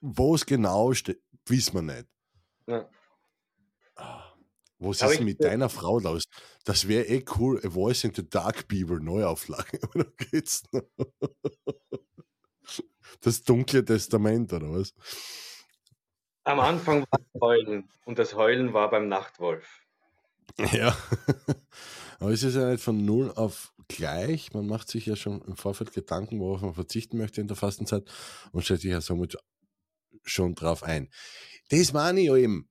[SPEAKER 1] wo es genau steht, wissen wir nicht. Ja. Ah, was ist mit deiner Frau los? Das wäre eh cool, A Voice in the Dark People Neuauflage. Oder geht's noch? Das dunkle Testament, oder was?
[SPEAKER 2] Am Anfang war es Heulen und das Heulen war beim Nachtwolf.
[SPEAKER 1] Ja. Aber es ist ja nicht von null auf gleich. Man macht sich ja schon im Vorfeld Gedanken, worauf man verzichten möchte in der Fastenzeit und stellt sich ja somit schon drauf ein. Das meine ich eben.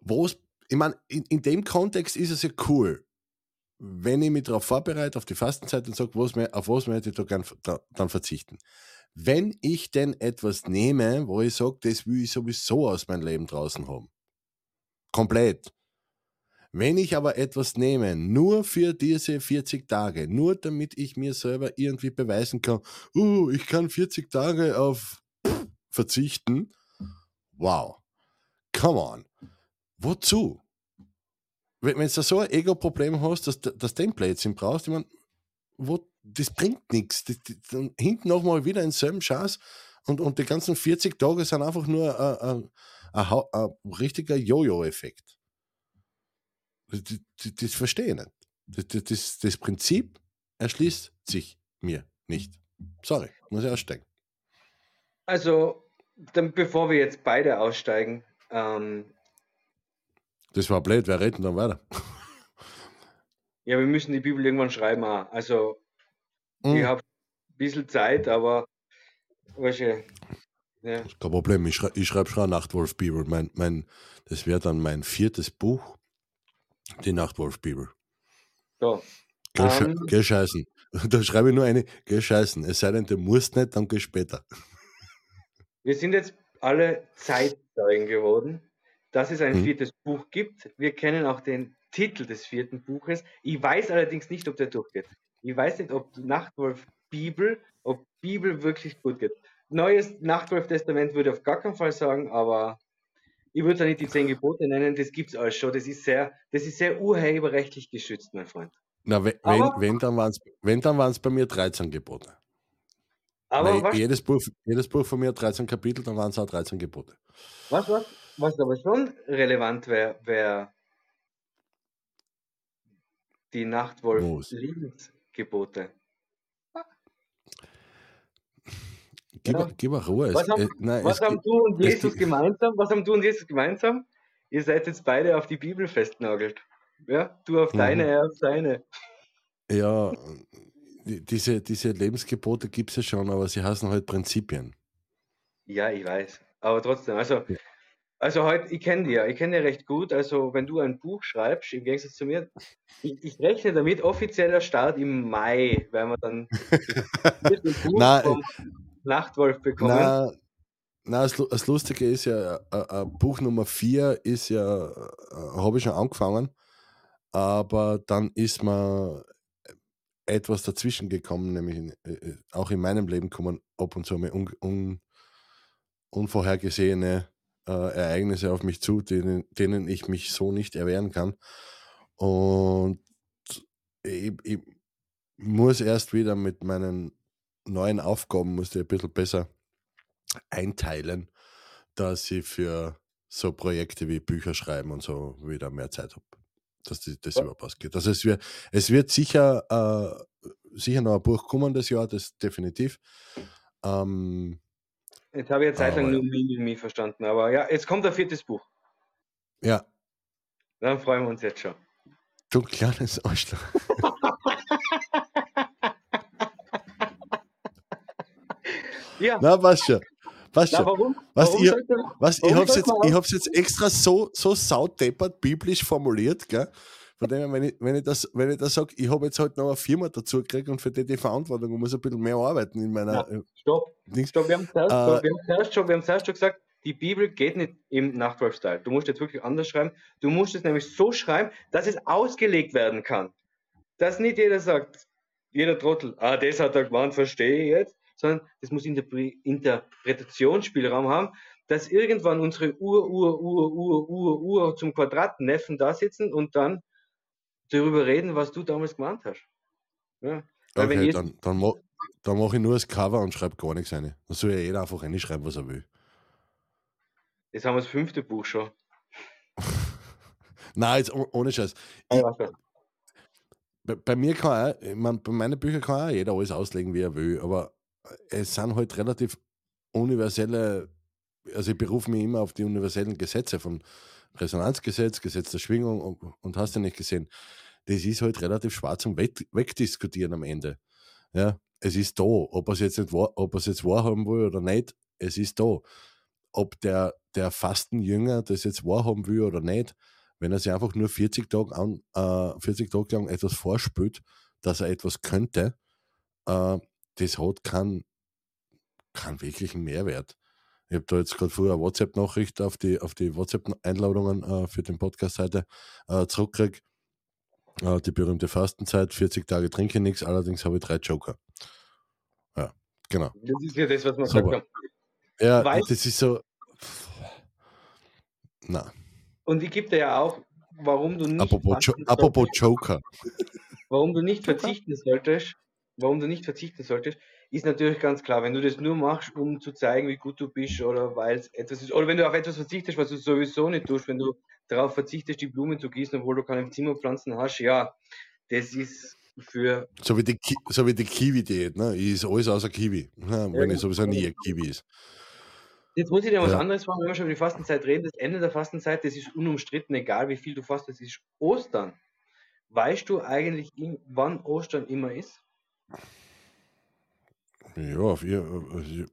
[SPEAKER 1] Wo's, ich meine, in, in dem Kontext ist es ja cool, wenn ich mich darauf vorbereite, auf die Fastenzeit und sage, was, auf was möchte ich da gern, da, dann verzichten. Wenn ich denn etwas nehme, wo ich sage, das will ich sowieso aus meinem Leben draußen haben. Komplett wenn ich aber etwas nehme, nur für diese 40 Tage, nur damit ich mir selber irgendwie beweisen kann, uh, ich kann 40 Tage auf verzichten, wow, come on, wozu? Wenn, wenn du so ein Ego-Problem hast, dass du das Template brauchst, ich meine, wo, das bringt nichts. Hinten nochmal wieder einen selben Schatz und, und die ganzen 40 Tage sind einfach nur ein, ein, ein, ein richtiger Jojo-Effekt. Das, das, das verstehe ich nicht. Das, das, das Prinzip erschließt sich mir nicht. Sorry, muss ich aussteigen.
[SPEAKER 2] Also, dann, bevor wir jetzt beide aussteigen. Ähm,
[SPEAKER 1] das war blöd, wer redet dann weiter?
[SPEAKER 2] ja, wir müssen die Bibel irgendwann schreiben. Auch. Also, mm. ich habe ein bisschen Zeit, aber. Weißt du,
[SPEAKER 1] ja. Kein Problem, ich, schrei, ich schreibe schon Nachtwolf Bibel. Mein, mein, das wäre dann mein viertes Buch. Die Nachtwolf-Bibel.
[SPEAKER 2] So.
[SPEAKER 1] Geh, um, geh scheißen. Da schreibe ich nur eine, geh scheißen. Es sei denn, du musst nicht, dann geh später.
[SPEAKER 2] Wir sind jetzt alle Zeitzeugen geworden, dass es ein hm. viertes Buch gibt. Wir kennen auch den Titel des vierten Buches. Ich weiß allerdings nicht, ob der durchgeht. Ich weiß nicht, ob Nachtwolf Bibel, ob Bibel wirklich gut geht. Neues Nachtwolf Testament würde ich auf gar keinen Fall sagen, aber ich würde da nicht die zehn Gebote nennen, das gibt es alles schon. Das ist sehr, das ist sehr urheberrechtlich geschützt, mein Freund.
[SPEAKER 1] Na, wenn, aber, wenn, dann waren es wenn, dann bei mir 13 Gebote. Aber was, jedes, Buch, jedes Buch von mir hat 13 Kapitel, dann waren es auch 13 Gebote.
[SPEAKER 2] Was, was, was aber schon relevant wäre, wäre die Nachtwolf-Lebensgebote.
[SPEAKER 1] Gib, ja. gib auch Ruhe.
[SPEAKER 2] Was haben, äh, nein, was haben du und Jesus gemeinsam? Was haben du und Jesus gemeinsam? Ihr seid jetzt beide auf die Bibel festnagelt. Ja, du auf deine, mhm. er auf seine.
[SPEAKER 1] Ja, diese, diese Lebensgebote gibt es ja schon, aber sie heißen halt Prinzipien.
[SPEAKER 2] Ja, ich weiß. Aber trotzdem, also, also heute, ich kenne dich ja, ich kenne dich recht gut. Also, wenn du ein Buch schreibst, im Gegensatz zu mir, ich, ich rechne damit, offizieller Start im Mai, weil wir dann
[SPEAKER 1] Nein,
[SPEAKER 2] Nachtwolf bekommen.
[SPEAKER 1] Na, na, das, Lustige ist ja, äh, äh, Buch Nummer 4 ist ja, äh, habe ich schon angefangen, aber dann ist mir etwas dazwischen gekommen, nämlich in, äh, auch in meinem Leben kommen ab und zu mal un, un, unvorhergesehene äh, Ereignisse auf mich zu, denen, denen ich mich so nicht erwehren kann. Und ich, ich muss erst wieder mit meinen neuen Aufgaben musste ich ein bisschen besser einteilen, dass ich für so Projekte wie Bücher schreiben und so wieder mehr Zeit habe. Dass die, das ja. überhaupt ausgeht. Also es wird, es wird sicher, äh, sicher noch ein Buch kommen das Jahr, das definitiv. Ähm,
[SPEAKER 2] jetzt habe ich eine Zeit lang nur Mimimi verstanden, aber ja, jetzt kommt ein viertes Buch.
[SPEAKER 1] Ja.
[SPEAKER 2] Dann freuen wir uns jetzt schon.
[SPEAKER 1] Du kleines Arschloch. Ja. Na, passt schon. Passt schon. warum? Was, warum ihr, was, ich hab's jetzt, ich hab's jetzt extra so, so saudeppert biblisch formuliert, gell? Von dem her, wenn ich, wenn ich das, wenn ich das sage, ich habe jetzt halt noch eine Firma dazu gekriegt und für die die Verantwortung und muss ein bisschen mehr arbeiten in meiner. Ja,
[SPEAKER 2] äh, stopp. Stopp, wir haben, zuerst, äh, schon, wir haben zuerst schon gesagt, die Bibel geht nicht im Nachtwolf-Style. Du musst jetzt wirklich anders schreiben. Du musst es nämlich so schreiben, dass es ausgelegt werden kann. Dass nicht jeder sagt, jeder Trottel, ah, das hat er gemeint, verstehe ich jetzt, sondern das muss Interpretationsspielraum haben, dass irgendwann unsere Ur, Ur, Ur, Ur, Ur, Ur zum Quadratneffen da sitzen und dann darüber reden, was du damals gemeint hast.
[SPEAKER 1] Ja. Okay, dann, dann, ma dann mache ich nur das Cover und schreibe gar nichts rein. Dann soll ja jeder einfach reinschreiben, was er will.
[SPEAKER 2] Jetzt haben wir das fünfte Buch schon.
[SPEAKER 1] Nein, jetzt ohne Scheiß. Ich, bei, bei, mir kann auch, ich mein, bei meinen Büchern kann auch jeder alles auslegen, wie er will, aber es sind halt relativ universelle, also ich berufe mich immer auf die universellen Gesetze von Resonanzgesetz, Gesetz der Schwingung und, und hast du nicht gesehen. Das ist halt relativ schwer zum Wegdiskutieren am Ende. Ja, es ist da. Ob er es jetzt jetzt wahrhaben will oder nicht, es ist da. Ob der, der Fastenjünger das jetzt wahrhaben will oder nicht, wenn er sich einfach nur 40 Tage, an, äh, 40 Tage lang etwas vorspült, dass er etwas könnte, äh, das hat keinen, keinen wirklichen Mehrwert. Ich habe da jetzt gerade vorher eine WhatsApp-Nachricht auf die, auf die WhatsApp-Einladungen äh, für den Podcast heute äh, zurückgekriegt. Äh, die berühmte Fastenzeit, 40 Tage trinke ich nichts, allerdings habe ich drei Joker. Ja, genau.
[SPEAKER 2] Das ist ja das, was man sagt.
[SPEAKER 1] Ja, Weiß, das ist so. Na.
[SPEAKER 2] Und ich gebe dir ja auch, warum du nicht.
[SPEAKER 1] Apropos, jo apropos Joker.
[SPEAKER 2] Warum du nicht verzichten solltest warum du nicht verzichten solltest, ist natürlich ganz klar. Wenn du das nur machst, um zu zeigen, wie gut du bist oder weil es etwas ist, oder wenn du auf etwas verzichtest, was du sowieso nicht tust, wenn du darauf verzichtest, die Blumen zu gießen, obwohl du keine Zimmerpflanzen hast, ja, das ist für.
[SPEAKER 1] So wie die, Ki so die Kiwi-Diät, ne? Ist alles außer Kiwi, ne? wenn ja, es sowieso nie ein Kiwi ist.
[SPEAKER 2] Jetzt muss ich dir was ja. anderes fragen, wenn wir schon über die Fastenzeit reden. Das Ende der Fastenzeit, das ist unumstritten, egal wie viel du fastest, ist Ostern. Weißt du eigentlich, wann Ostern immer ist?
[SPEAKER 1] Ja, auf ihr, äh,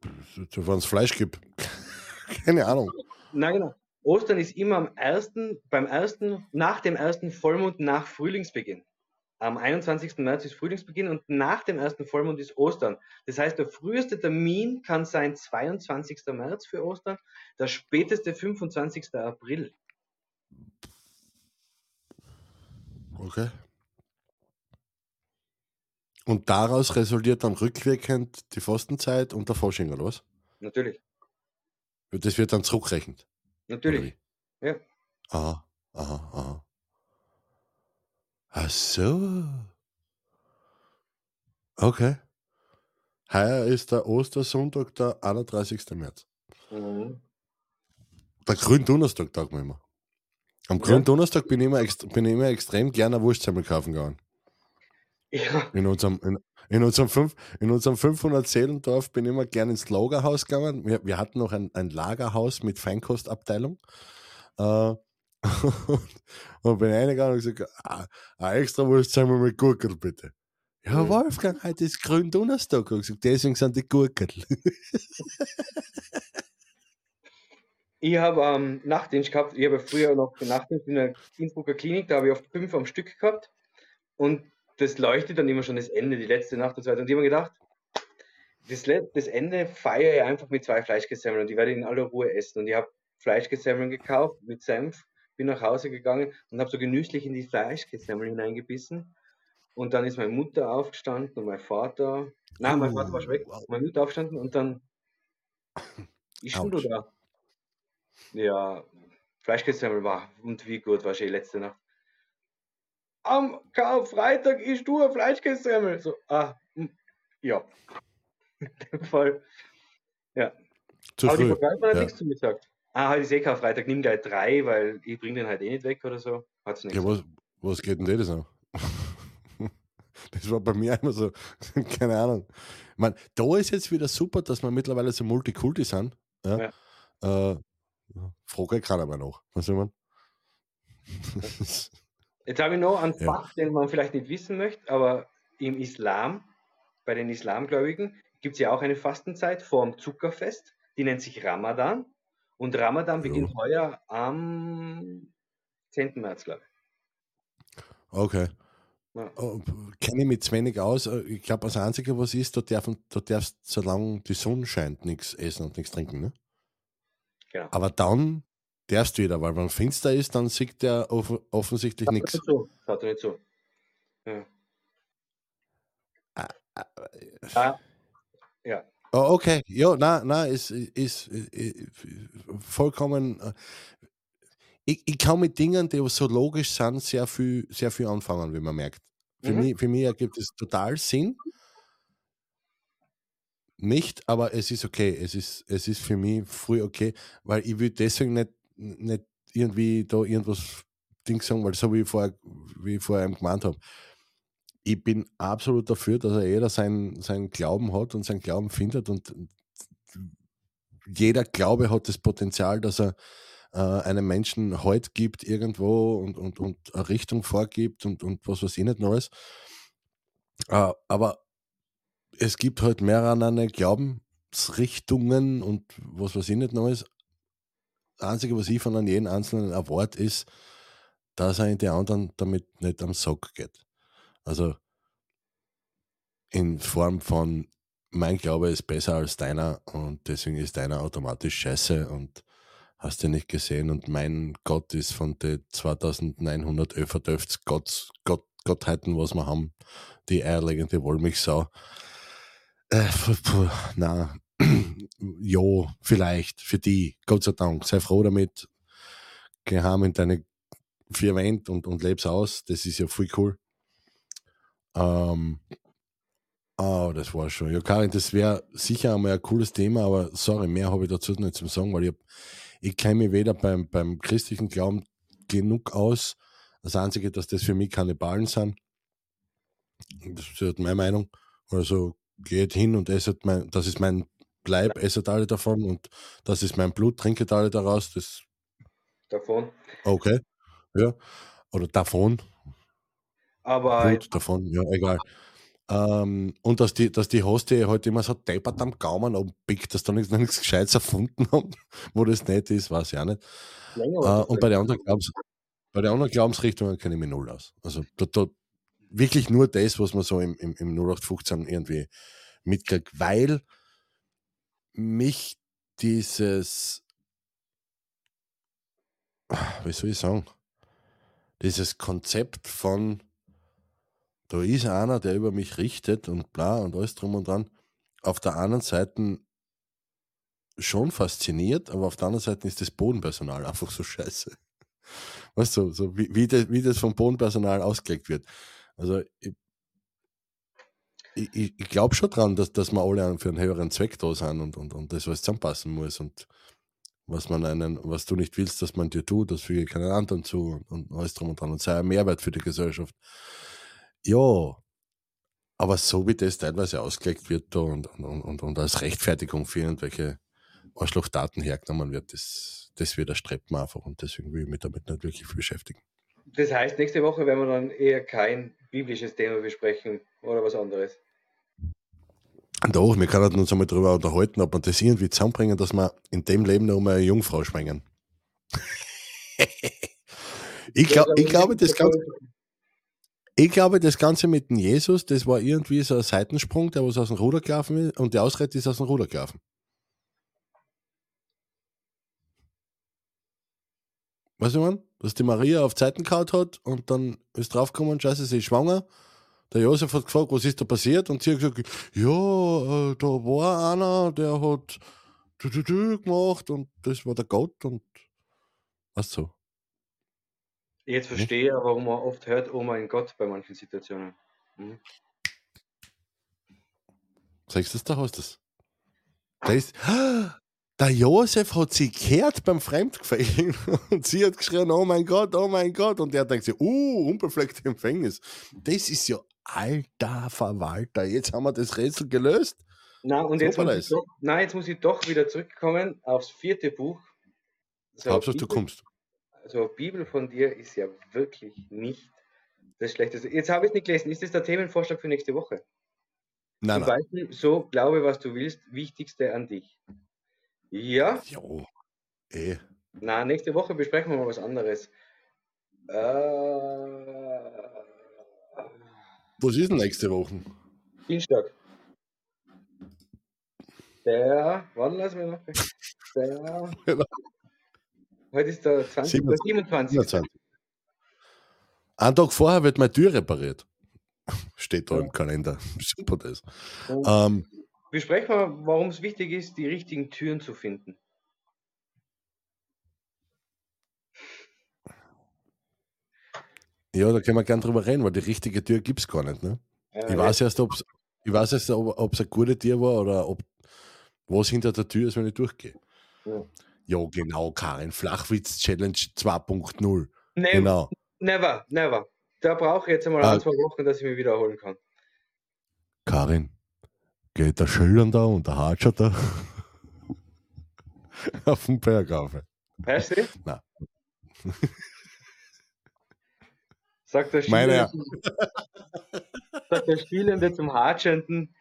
[SPEAKER 1] wenn es Fleisch gibt. Keine Ahnung.
[SPEAKER 2] Na genau. Ostern ist immer am ersten, beim ersten, nach dem ersten Vollmond nach Frühlingsbeginn. Am 21. März ist Frühlingsbeginn und nach dem ersten Vollmond ist Ostern. Das heißt, der früheste Termin kann sein 22. März für Ostern, der späteste 25. April.
[SPEAKER 1] Okay. Und daraus resultiert dann rückwirkend die Fastenzeit und der Fasching, oder was?
[SPEAKER 2] Natürlich.
[SPEAKER 1] Das wird dann zurückrechnet.
[SPEAKER 2] Natürlich. Ja.
[SPEAKER 1] Aha, aha, aha. Ach so. Okay. Heuer ist der Ostersonntag der 31. März.
[SPEAKER 2] Mhm.
[SPEAKER 1] Der Gründonnerstag, sagen wir immer. Am. Gründonnerstag bin ich immer, ext bin ich immer extrem gerne Wurstsemmel kaufen gegangen.
[SPEAKER 2] Ja.
[SPEAKER 1] In unserem, in, in unserem, fünf, in unserem 500 Seelendorf bin ich immer gerne ins Lagerhaus gegangen. Wir, wir hatten noch ein, ein Lagerhaus mit Feinkostabteilung. Äh, und bin reingegangen und gesagt, ah, ein extra Wurstsemmel mit Gurkel bitte. Ja,
[SPEAKER 2] Mhm.
[SPEAKER 1] Wolfgang, heute ist Gründonnerstag. Und gesagt, deswegen sind die Gurkel.
[SPEAKER 2] Ich habe am Nachtdienst gehabt, ich habe früher noch Nachtdienst in der Innsbrucker Klinik, da habe ich oft fünf am Stück gehabt und das leuchtet dann immer schon das Ende, die letzte Nacht und so weiter. Und ich habe mir gedacht, das, das Ende feiere ich einfach mit zwei Fleischgesemmeln und die werde ich in aller Ruhe essen. Und ich habe Fleischgesemmeln gekauft mit Senf, bin nach Hause gegangen und habe so genüsslich in die Fleischgesemmeln hineingebissen. Und dann ist meine Mutter aufgestanden und mein Vater, nein, mein Vater war schon weg,
[SPEAKER 1] Wow.
[SPEAKER 2] meine Mutter aufgestanden und dann, ist schon da? Ja, Fleischkässemmel war und wie gut war schon letzte Nacht. Am Karfreitag isst du ein Fleischkässemmel. So, ah, hm, ja. In dem Fall. Ja.
[SPEAKER 1] Zu
[SPEAKER 2] Aber die
[SPEAKER 1] früh.
[SPEAKER 2] Verkäuferin hat
[SPEAKER 1] Ja.
[SPEAKER 2] nichts zu mir gesagt. Ah, heute ist eh Karfreitag, nimm gleich drei, weil ich bring den halt eh nicht weg oder so. Hat's nicht.
[SPEAKER 1] Ja, was, was geht denn das an? Das war bei mir immer so, keine Ahnung. Ich mein, da ist jetzt wieder super, dass wir mittlerweile so Multikulti sind. Ja. Äh, frage keiner mehr nach. Was soll man?
[SPEAKER 2] Jetzt habe ich noch einen
[SPEAKER 1] Ja.
[SPEAKER 2] Fakt, den man vielleicht nicht wissen möchte, aber im Islam, bei den Islamgläubigen, gibt es ja auch eine Fastenzeit vor dem Zuckerfest, die nennt sich Ramadan. Und Ramadan
[SPEAKER 1] Ja.
[SPEAKER 2] beginnt heuer am 10. März, glaube ich.
[SPEAKER 1] Okay.
[SPEAKER 2] Ja.
[SPEAKER 1] Kenne ich mich zu wenig aus. Ich glaube, das Einzige, was ist, du, darf, du darfst, solange die Sonne scheint, nichts essen und nichts trinken. Ne?
[SPEAKER 2] Genau.
[SPEAKER 1] Aber dann darfst du wieder, weil wenn finster ist, dann sieht der off offensichtlich nichts.
[SPEAKER 2] Schaut nicht so. Ja. Ah, ja.
[SPEAKER 1] Oh, okay, ja, na, na, ist, ist, ist vollkommen. äh, Ich, ich kann mit Dingen, die so logisch sind, sehr viel, sehr viel anfangen, wie man merkt. Für,
[SPEAKER 2] Mhm.
[SPEAKER 1] mich, für mich ergibt es total Sinn. Nicht, aber es ist okay. Es ist, es ist für mich früh okay, weil ich will deswegen nicht, nicht irgendwie da irgendwas Ding sagen, weil so wie ich vorher, wie ich vorher gemeint habe. Ich bin absolut dafür, dass er jeder seinen, seinen Glauben hat und seinen Glauben findet und jeder Glaube hat das Potenzial, dass er äh, einem Menschen Halt gibt irgendwo und, und, und eine Richtung vorgibt und, und was weiß ich nicht alles. Äh, aber es gibt halt mehrere Glaubensrichtungen und was weiß ich nicht. Das Einzige, was ich von an jeden Einzelnen erwarte, ist, dass er in die anderen damit nicht am Sack geht. Also in Form von mein Glaube ist besser als deiner und deswegen ist deiner automatisch scheiße und hast du nicht gesehen und mein Gott ist von den 2950 Gott, Gott, Gottheiten, was wir haben, die eierlegende Wollmilchsau. Äh, puh, puh, na, jo, vielleicht, für die, Gott sei Dank, sei froh damit, geh heim in deine vier Wände und, und leb's aus, das ist ja voll cool. Ähm, Oh, das war schon. Ja, Karin, das wäre sicher einmal ein cooles Thema, aber sorry, mehr habe ich dazu nicht zu sagen, weil ich, ich kenne mich weder beim, beim christlichen Glauben genug aus. Das Einzige, dass das für mich Kannibalen sind. Das ist halt meine Meinung. Also geht hin und esset mein, das ist mein Leib, esset alle davon und das ist mein Blut, trinket alle daraus. Das
[SPEAKER 2] Davon.
[SPEAKER 1] okay. Ja. Oder davon.
[SPEAKER 2] Aber
[SPEAKER 1] Blut davon, ja, egal. Ähm, und dass die, dass die Hostie halt immer so deppert am Gaumen abpickt, dass da nichts, nichts Gescheites erfunden haben, wo das nicht ist, weiß ich auch nicht.
[SPEAKER 2] länger
[SPEAKER 1] Äh, und bei der anderen Glaubens, bei der anderen Glaubensrichtungen kenne ich mich null aus. Also da, da, wirklich nur das, was man so im, im, im 0815 irgendwie mitkriegt, weil mich dieses, wie soll ich sagen, dieses Konzept von, da ist einer, der über mich richtet und bla und alles drum und dran, auf der anderen Seite schon fasziniert, aber auf der anderen Seite ist das Bodenpersonal einfach so scheiße. Weißt du, so wie, wie, das, wie das vom Bodenpersonal ausgelegt wird. Also ich, ich, ich glaube schon dran, dass, dass wir alle für einen höheren Zweck da sind und, und, und das alles zusammenpassen muss und was man einen, was du nicht willst, dass man dir tut, das füge keinen anderen zu und, und alles drum und dran und sei ein Mehrwert für die Gesellschaft. Ja, aber so wie das teilweise ausgelegt wird da und, und, und, und als Rechtfertigung für irgendwelche Arschlochdaten hergenommen wird, das, das widerstrebt man einfach und deswegen will ich mich damit nicht wirklich beschäftigen.
[SPEAKER 2] Das heißt, nächste Woche werden wir dann eher kein biblisches Thema besprechen oder was anderes.
[SPEAKER 1] Doch, wir können uns einmal darüber unterhalten, ob wir das irgendwie zusammenbringen, dass wir in dem Leben noch mal eine Jungfrau schwingen. ich, glaub, ich, glaube, das Ganze, ich glaube, das Ganze mit dem Jesus, das war irgendwie so ein Seitensprung, der was aus dem Ruder gelaufen ist und die Ausrede ist aus dem Ruder gelaufen. Weißt du, man? Dass die Maria auf Zeiten gehauen hat und dann ist draufgekommen, scheiße, sie ist schwanger der Josef hat gefragt, was ist da passiert? Und sie hat gesagt, ja, äh, da war einer, der hat gemacht und das war der Gott und was so.
[SPEAKER 2] Jetzt verstehe ich, warum man oft hört, oh mein Gott, bei manchen Situationen. Mhm.
[SPEAKER 1] Sagst du das, da hast du das? Da ist, der Josef hat sie gehört beim Fremdgefällen und sie hat geschrien, oh mein Gott, oh mein Gott. Und er denkt sich, uh, unbefleckte Empfängnis. Das ist ja alter Verwalter, jetzt haben wir das Rätsel gelöst.
[SPEAKER 2] Na, und jetzt muss, ich doch, na, jetzt muss ich doch wieder zurückkommen aufs vierte Buch.
[SPEAKER 1] So, Hauptsache, du kommst.
[SPEAKER 2] Also Bibel von dir ist ja wirklich nicht das Schlechteste. Jetzt habe ich es nicht gelesen. Ist das der Themenvorschlag für nächste Woche?
[SPEAKER 1] Nein,
[SPEAKER 2] Zum nein. Beispiel, so glaube, was du willst, Wichtigste an dich. Ja?
[SPEAKER 1] Jo, eh.
[SPEAKER 2] Na, nächste Woche besprechen wir mal was anderes. Äh,
[SPEAKER 1] was ist denn nächste Woche?
[SPEAKER 2] Dienstag. Der, wann lassen wir noch? Der, heute ist der 20, 27. 27.
[SPEAKER 1] Einen Tag vorher wird meine Tür repariert. Steht da ja. im Kalender. Super das.
[SPEAKER 2] Ähm, Besprechen wir, warum es wichtig ist, die richtigen Türen zu finden.
[SPEAKER 1] Ja, da können wir gerne drüber reden, weil die richtige Tür gibt es gar nicht. Ne? Ja, ich, weiß erst, ob's, ich weiß erst, ob es eine gute Tür war oder ob was hinter der Tür ist, wenn ich durchgehe. Ja, ja genau, Karin. Flachwitz-Challenge 2.0.
[SPEAKER 2] Never, genau. never, never. Da brauche ich jetzt einmal ah. ein, zwei Wochen, dass ich mich wiederholen kann.
[SPEAKER 1] Karin, geht der Schillern da und der Hatscher da auf den Berg auf.
[SPEAKER 2] Weißt du?
[SPEAKER 1] Nein.
[SPEAKER 2] Sagt der Spielende, sagt der Spielende zum Hatschenden,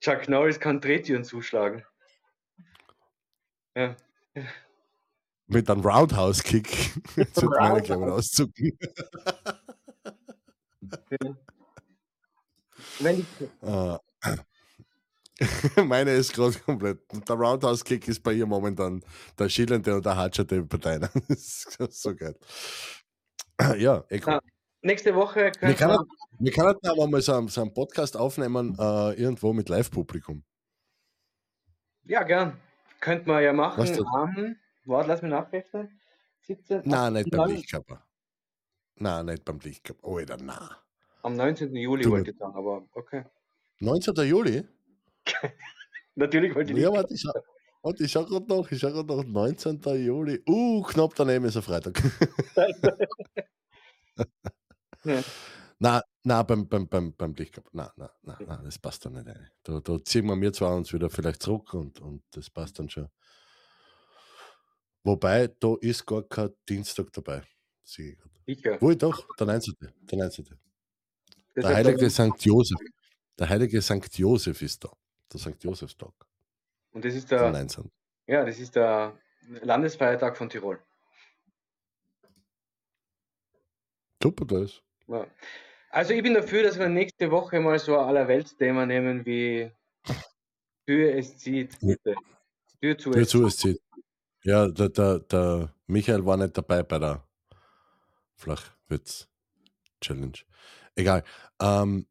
[SPEAKER 2] Chuck Norris kann Drehtüren zuschlagen. Ja.
[SPEAKER 1] Mit einem Roundhouse-Kick. Meine Klammer auszucken.
[SPEAKER 2] Wenn ich,
[SPEAKER 1] uh, meine ist gerade komplett. Der Roundhouse-Kick ist bei ihr momentan der Schillende und der Hatscherte Partei. das ist so geil. Ja, eh cool.
[SPEAKER 2] Nächste Woche
[SPEAKER 1] können wir. Können, wir können aber mal so einen, so einen Podcast aufnehmen, äh, irgendwo mit Live-Publikum.
[SPEAKER 2] Ja, gern. Könnte man ja machen am, warte, lass mich nachrechnen. 17,
[SPEAKER 1] nein, nicht beim Lichtkörper. Nein, nicht beim Lichtkörper. Oh, Alter, nein.
[SPEAKER 2] Am 19. Juli du, wollte ich sagen, aber okay.
[SPEAKER 1] 19. Juli?
[SPEAKER 2] Natürlich wollte ich
[SPEAKER 1] nicht. Ja, warte, ich, schau, ich schau gerade noch, ich schau gerade noch, 19. Juli. Uh, knapp daneben ist ein Freitag. Ja. Nein, nein, beim, beim, beim, beim Lichtcup. Nein, nein, nein, nein, das passt dann nicht rein. Da, da ziehen wir mir zwar uns wieder vielleicht zurück und, und das passt dann schon. Wobei, da ist gar kein Dienstag dabei.
[SPEAKER 2] Sicher.
[SPEAKER 1] Wohl doch, der 19. Der, 19. der heilige St. Josef. Der heilige St. Josef ist da. Der St. Josefstag.
[SPEAKER 2] Und das ist der, der 19. Ja, das ist der Landesfeiertag von Tirol.
[SPEAKER 1] Super, das.
[SPEAKER 2] Ja. Also ich bin dafür, dass wir nächste Woche mal so ein Allerweltsthema nehmen wie Tür es zieht, bitte.
[SPEAKER 1] Tür zu, Tür es, zu es zieht. Ja, der, der, der Michael war nicht dabei bei der Flach wird's Challenge. Egal. Ähm,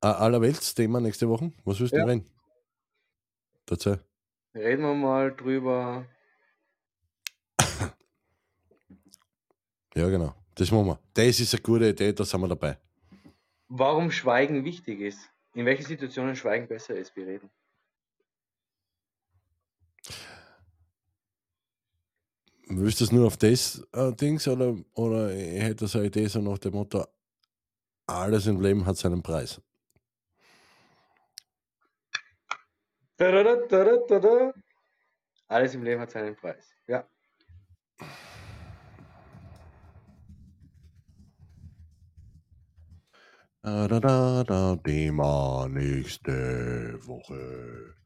[SPEAKER 1] Allerweltsthema nächste Woche. Was willst du
[SPEAKER 2] Ja.
[SPEAKER 1] reden? Dazu.
[SPEAKER 2] Reden wir mal drüber.
[SPEAKER 1] Ja, genau. Das machen wir. Das ist eine gute Idee, da sind wir dabei.
[SPEAKER 2] Warum Schweigen wichtig ist. In welchen Situationen Schweigen besser ist, wie reden.
[SPEAKER 1] Willst du es nur auf das äh, Dings oder, oder ich hätte so eine Idee so nach dem Motto, alles im Leben hat seinen Preis.
[SPEAKER 2] Alles im Leben hat seinen Preis. Ja.
[SPEAKER 1] Da, da, da, da, Thema nächste Woche.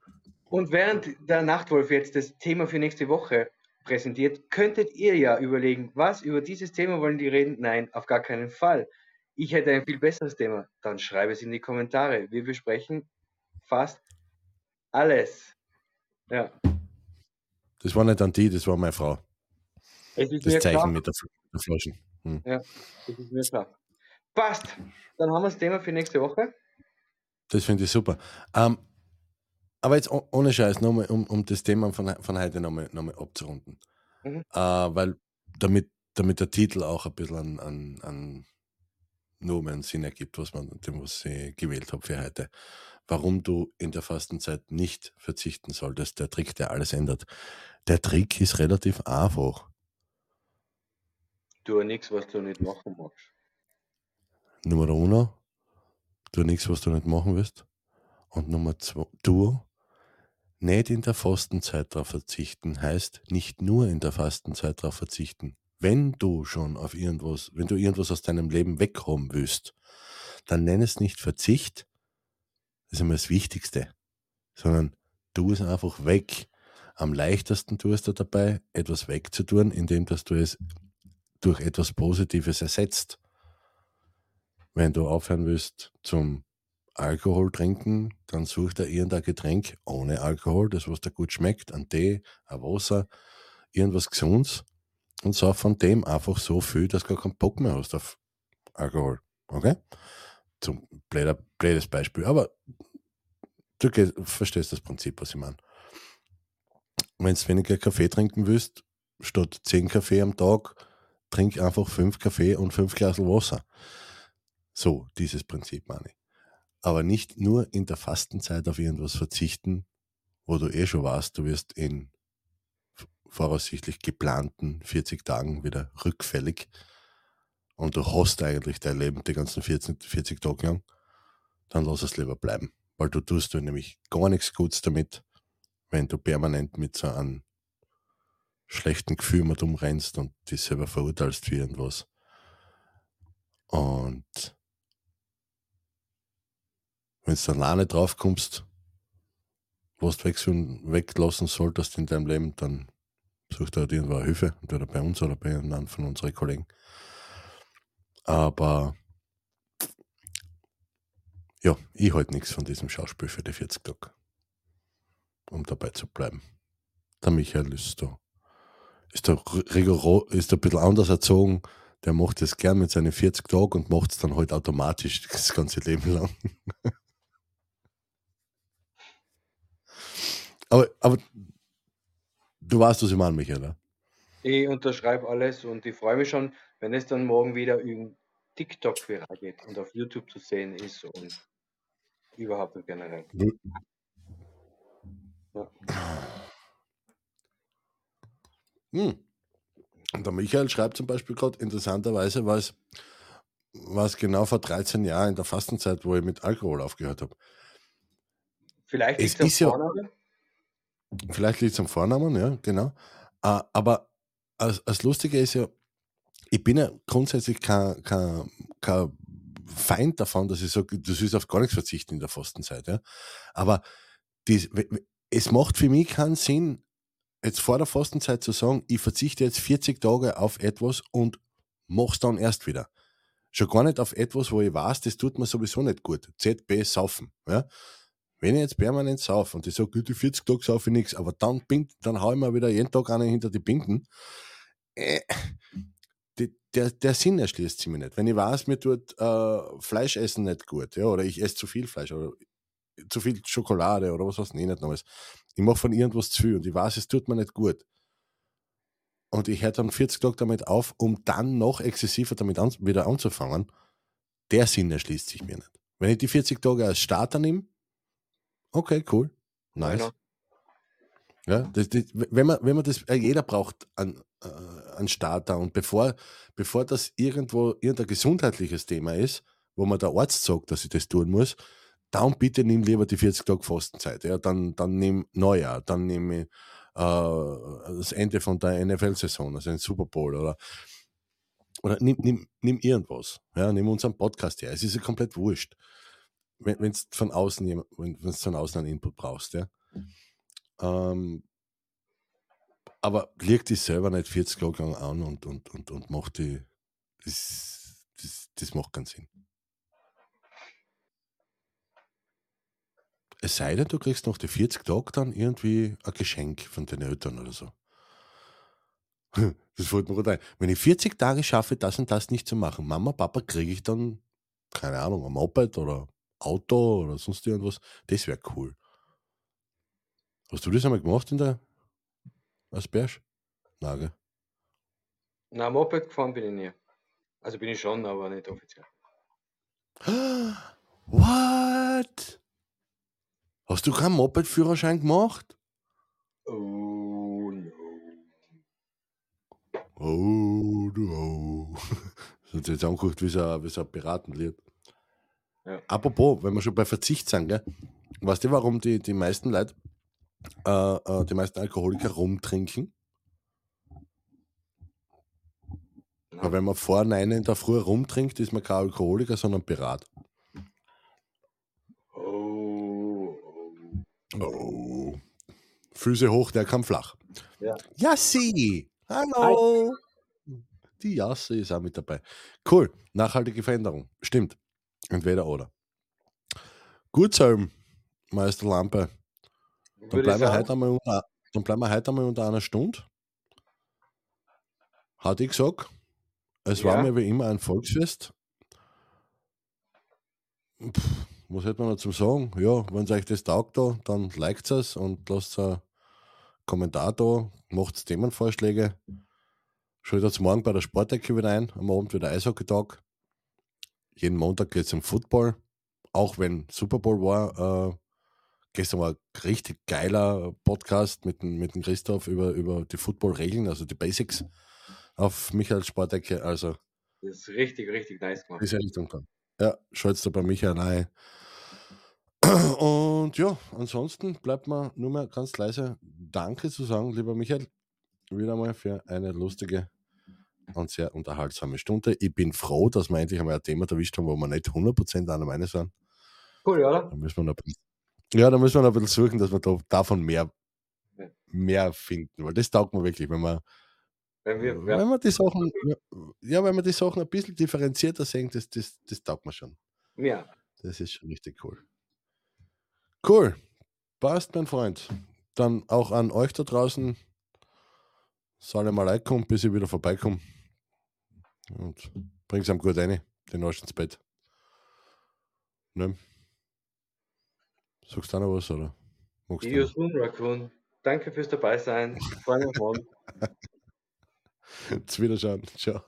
[SPEAKER 2] Und während der Nachtwolf jetzt das Thema für nächste Woche präsentiert, könntet ihr ja überlegen, was über dieses Thema wollen die reden? Nein, auf gar keinen Fall. Ich hätte ein viel besseres Thema. Dann schreibe es in die Kommentare. Wir besprechen fast alles. Ja.
[SPEAKER 1] Das war nicht an die, das war meine Frau. Das Zeichen
[SPEAKER 2] klar.
[SPEAKER 1] mit der, Fl- der Flaschen. Hm.
[SPEAKER 2] Das ist mir klar. Passt. Dann haben wir das Thema für nächste Woche.
[SPEAKER 1] Das finde ich super. Ähm, aber jetzt oh- ohne Scheiß, nochmal, um, um das Thema von, von heute nochmal noch mal abzurunden.
[SPEAKER 2] Mhm.
[SPEAKER 1] Äh, weil damit, damit der Titel auch ein bisschen an, an, an Nomen einen Sinn ergibt, was man dem, was ich gewählt habe für heute. Warum du in der Fastenzeit nicht verzichten solltest, der Trick, der alles ändert. Der Trick ist relativ einfach.
[SPEAKER 2] Tu nichts, was du nicht machen magst.
[SPEAKER 1] Nummer uno, tu nichts, was du nicht machen willst. Und Nummer zwei, du nicht in der Fastenzeit darauf verzichten, heißt nicht nur in der Fastenzeit darauf verzichten. Wenn du schon auf irgendwas, wenn du irgendwas aus deinem Leben weghaben willst, dann nenn es nicht Verzicht, das ist immer das Wichtigste, sondern tu es einfach weg. Am leichtesten tust du dabei, etwas wegzutun, indem dass du es durch etwas Positives ersetzt wenn du aufhören willst zum Alkohol trinken, dann such dir irgendein Getränk ohne Alkohol, das was dir gut schmeckt, ein Tee, ein Wasser, irgendwas Gesundes und sauf von dem einfach so viel, dass du gar keinen Bock mehr hast auf Alkohol. Okay? Zum blöder, blödes Beispiel, aber du geh- verstehst das Prinzip, was ich meine. Wenn du weniger Kaffee trinken willst, statt 10 Kaffee am Tag, trink einfach 5 Kaffee und 5 Glas Wasser. So, dieses Prinzip meine ich. Aber nicht nur in der Fastenzeit auf irgendwas verzichten, wo du eh schon weißt, du wirst in voraussichtlich geplanten 40 Tagen wieder rückfällig und du hast eigentlich dein Leben die ganzen 40, 40 Tage lang, dann lass es lieber bleiben. Weil du tust du nämlich gar nichts Gutes damit, wenn du permanent mit so einem schlechten Gefühl mit umrennst und dich selber verurteilst für irgendwas. Und wenn du dann alleine drauf kommst, was du weglassen solltest in deinem Leben, dann such dir halt irgendwo Hilfe, entweder bei uns oder bei einem von unseren Kollegen. Aber ja, ich halte nichts von diesem Schauspiel für die 40 Tage, um dabei zu bleiben. Der Michael ist da, ist da rigoros, ist da ein bisschen anders erzogen. Der macht das gern mit seinen 40 Tagen und macht es dann halt automatisch das ganze Leben lang. aber, aber du weißt, was ich meine, Michael. oder?
[SPEAKER 2] Ich unterschreibe alles und ich freue mich schon, wenn es dann morgen wieder in TikTok viral geht und auf YouTube zu sehen ist und überhaupt und generell.
[SPEAKER 1] Hm. Und der Michael schreibt zum Beispiel gerade, interessanterweise war es, war es genau vor 13 Jahren in der Fastenzeit, wo ich mit Alkohol aufgehört habe.
[SPEAKER 2] Vielleicht
[SPEAKER 1] Es ist ja-
[SPEAKER 2] am Vornamen.
[SPEAKER 1] Vielleicht liegt es am Vornamen, ja, genau. Äh, aber das, Lustige ist ja, ich bin ja grundsätzlich kein, kein, kein Feind davon, dass ich sage, du sollst auf gar nichts verzichten in der Fastenzeit. Ja. Aber dies, es macht für mich keinen Sinn, jetzt vor der Fastenzeit zu sagen, ich verzichte jetzt 40 Tage auf etwas und mach's dann erst wieder. Schon gar nicht auf etwas, wo ich weiß, das tut mir sowieso nicht gut. ZB saufen. Ja. Wenn ich jetzt permanent sauf und ich sage, die 40 Tage saufe ich nichts, aber dann, bin, dann hau ich mir wieder jeden Tag einen hinter die Binden, äh, die, der, der Sinn erschließt sich mir nicht. Wenn ich weiß, mir tut äh, Fleisch essen nicht gut, ja, oder ich esse zu viel Fleisch oder zu viel Schokolade oder was weiß ich nicht noch Ich mache von irgendwas zu viel und ich weiß, es tut mir nicht gut. Und ich höre dann 40 Tage damit auf, um dann noch exzessiver damit an, wieder anzufangen. Der Sinn erschließt sich mir nicht. Wenn ich die 40 Tage als Starter nehme, okay, cool, nice. Genau. Ja, das, das, wenn, man, wenn man das, äh, jeder braucht einen, äh, einen Starter und bevor, bevor das irgendwo irgendein gesundheitliches Thema ist, wo man der Arzt sagt, dass ich das tun muss, dann bitte nimm lieber die 40 Tage Fastenzeit. Ja, dann, dann nimm Neujahr, dann nimm ich, äh, das Ende von der NFL-Saison, also ein Super Bowl oder, oder nimm, nimm, nimm irgendwas. Ja, nimm unseren Podcast her. Es ist ja komplett wurscht. Wenn du von außen wenn du von außen einen Input brauchst, ja. Ähm, aber leg dich selber nicht 40 Jahre lang an und, und, und, und mach die. Das, das, das macht keinen Sinn. Es sei denn, du kriegst noch die 40 Tage dann irgendwie ein Geschenk von den Eltern oder so. Das fällt mir gut ein. Wenn ich 40 Tage schaffe, das und das nicht zu machen, Mama, Papa, kriege ich dann, keine Ahnung, ein Moped oder Auto oder sonst irgendwas. Das wäre cool. Hast du das einmal gemacht in der Bärsch? Nage.
[SPEAKER 2] Na, Moped gefahren bin ich nie. Also bin ich schon, aber nicht offiziell.
[SPEAKER 1] What? Hast du keinen Moped-Führerschein gemacht?
[SPEAKER 2] Oh no.
[SPEAKER 1] Oh no. Hat jetzt angeguckt, wie so ein Piratenlied. Ja. Apropos, wenn wir schon bei Verzicht sind, gell? weißt du, warum die, die meisten Leute äh, äh, die meisten Alkoholiker rumtrinken. Aber wenn man vor 9 in der Früh rumtrinkt, ist man kein Alkoholiker, sondern Pirat.
[SPEAKER 2] Oh.
[SPEAKER 1] Oh. Füße hoch, der kann flach.
[SPEAKER 2] Ja.
[SPEAKER 1] Jassi! Hallo! Hi. Die Jasse ist auch mit dabei. Cool. Nachhaltige Veränderung. Stimmt. Entweder oder. Gut, Salm, Meister Lampe. Dann bleiben, wir heute einmal unter, dann bleiben wir heute einmal unter einer Stunde. Hatte ich gesagt. Es ja. war mir wie immer ein Volksfest. Pff, was hätte man noch zum sagen? Ja, wenn es euch das taugt, da, dann liked es und lasst einen Kommentar da, macht Themenvorschläge. Schaut jetzt morgen bei der Sportecke wieder ein, am Abend wieder Eishockey-Tag. Jeden Montag geht es um Football. Auch wenn Super Bowl war, äh, gestern war ein richtig geiler Podcast mit, mit dem Christoph über, über die Football-Regeln, also die Basics auf Michael Sportecke. Also,
[SPEAKER 2] das ist richtig, richtig nice
[SPEAKER 1] gemacht. Diese Richtung dann. Ja, schalt's da bei Michael rein. Und ja, ansonsten bleibt mir nur mehr ganz leise Danke zu sagen, lieber Michael, wieder mal für eine lustige und sehr unterhaltsame Stunde. Ich bin froh, dass wir endlich einmal ein Thema erwischt haben, wo wir nicht 100% einer Meinung sind.
[SPEAKER 2] Cool, oder?
[SPEAKER 1] Da müssen wir noch ja, da müssen wir noch ein bisschen suchen, dass wir da, davon mehr, mehr finden, weil das taugt mir wirklich, wenn man, wenn wir, wenn man die Sachen, ja, wenn man die Sachen ein bisschen differenzierter sehen, das, das, das taugt mir schon.
[SPEAKER 2] Ja.
[SPEAKER 1] Das ist schon richtig cool. Cool. Passt, mein Freund. Dann auch an euch da draußen. Salam alaikum, bis ich wieder vorbeikomme. Und bring's am gut rein, den Arsch ins Bett. Ne? Sagst du auch noch was, oder?
[SPEAKER 2] Iosun Raccoon. Danke fürs Dabeisein. Freue mich auf morgen.
[SPEAKER 1] Wiederschauen. Ciao.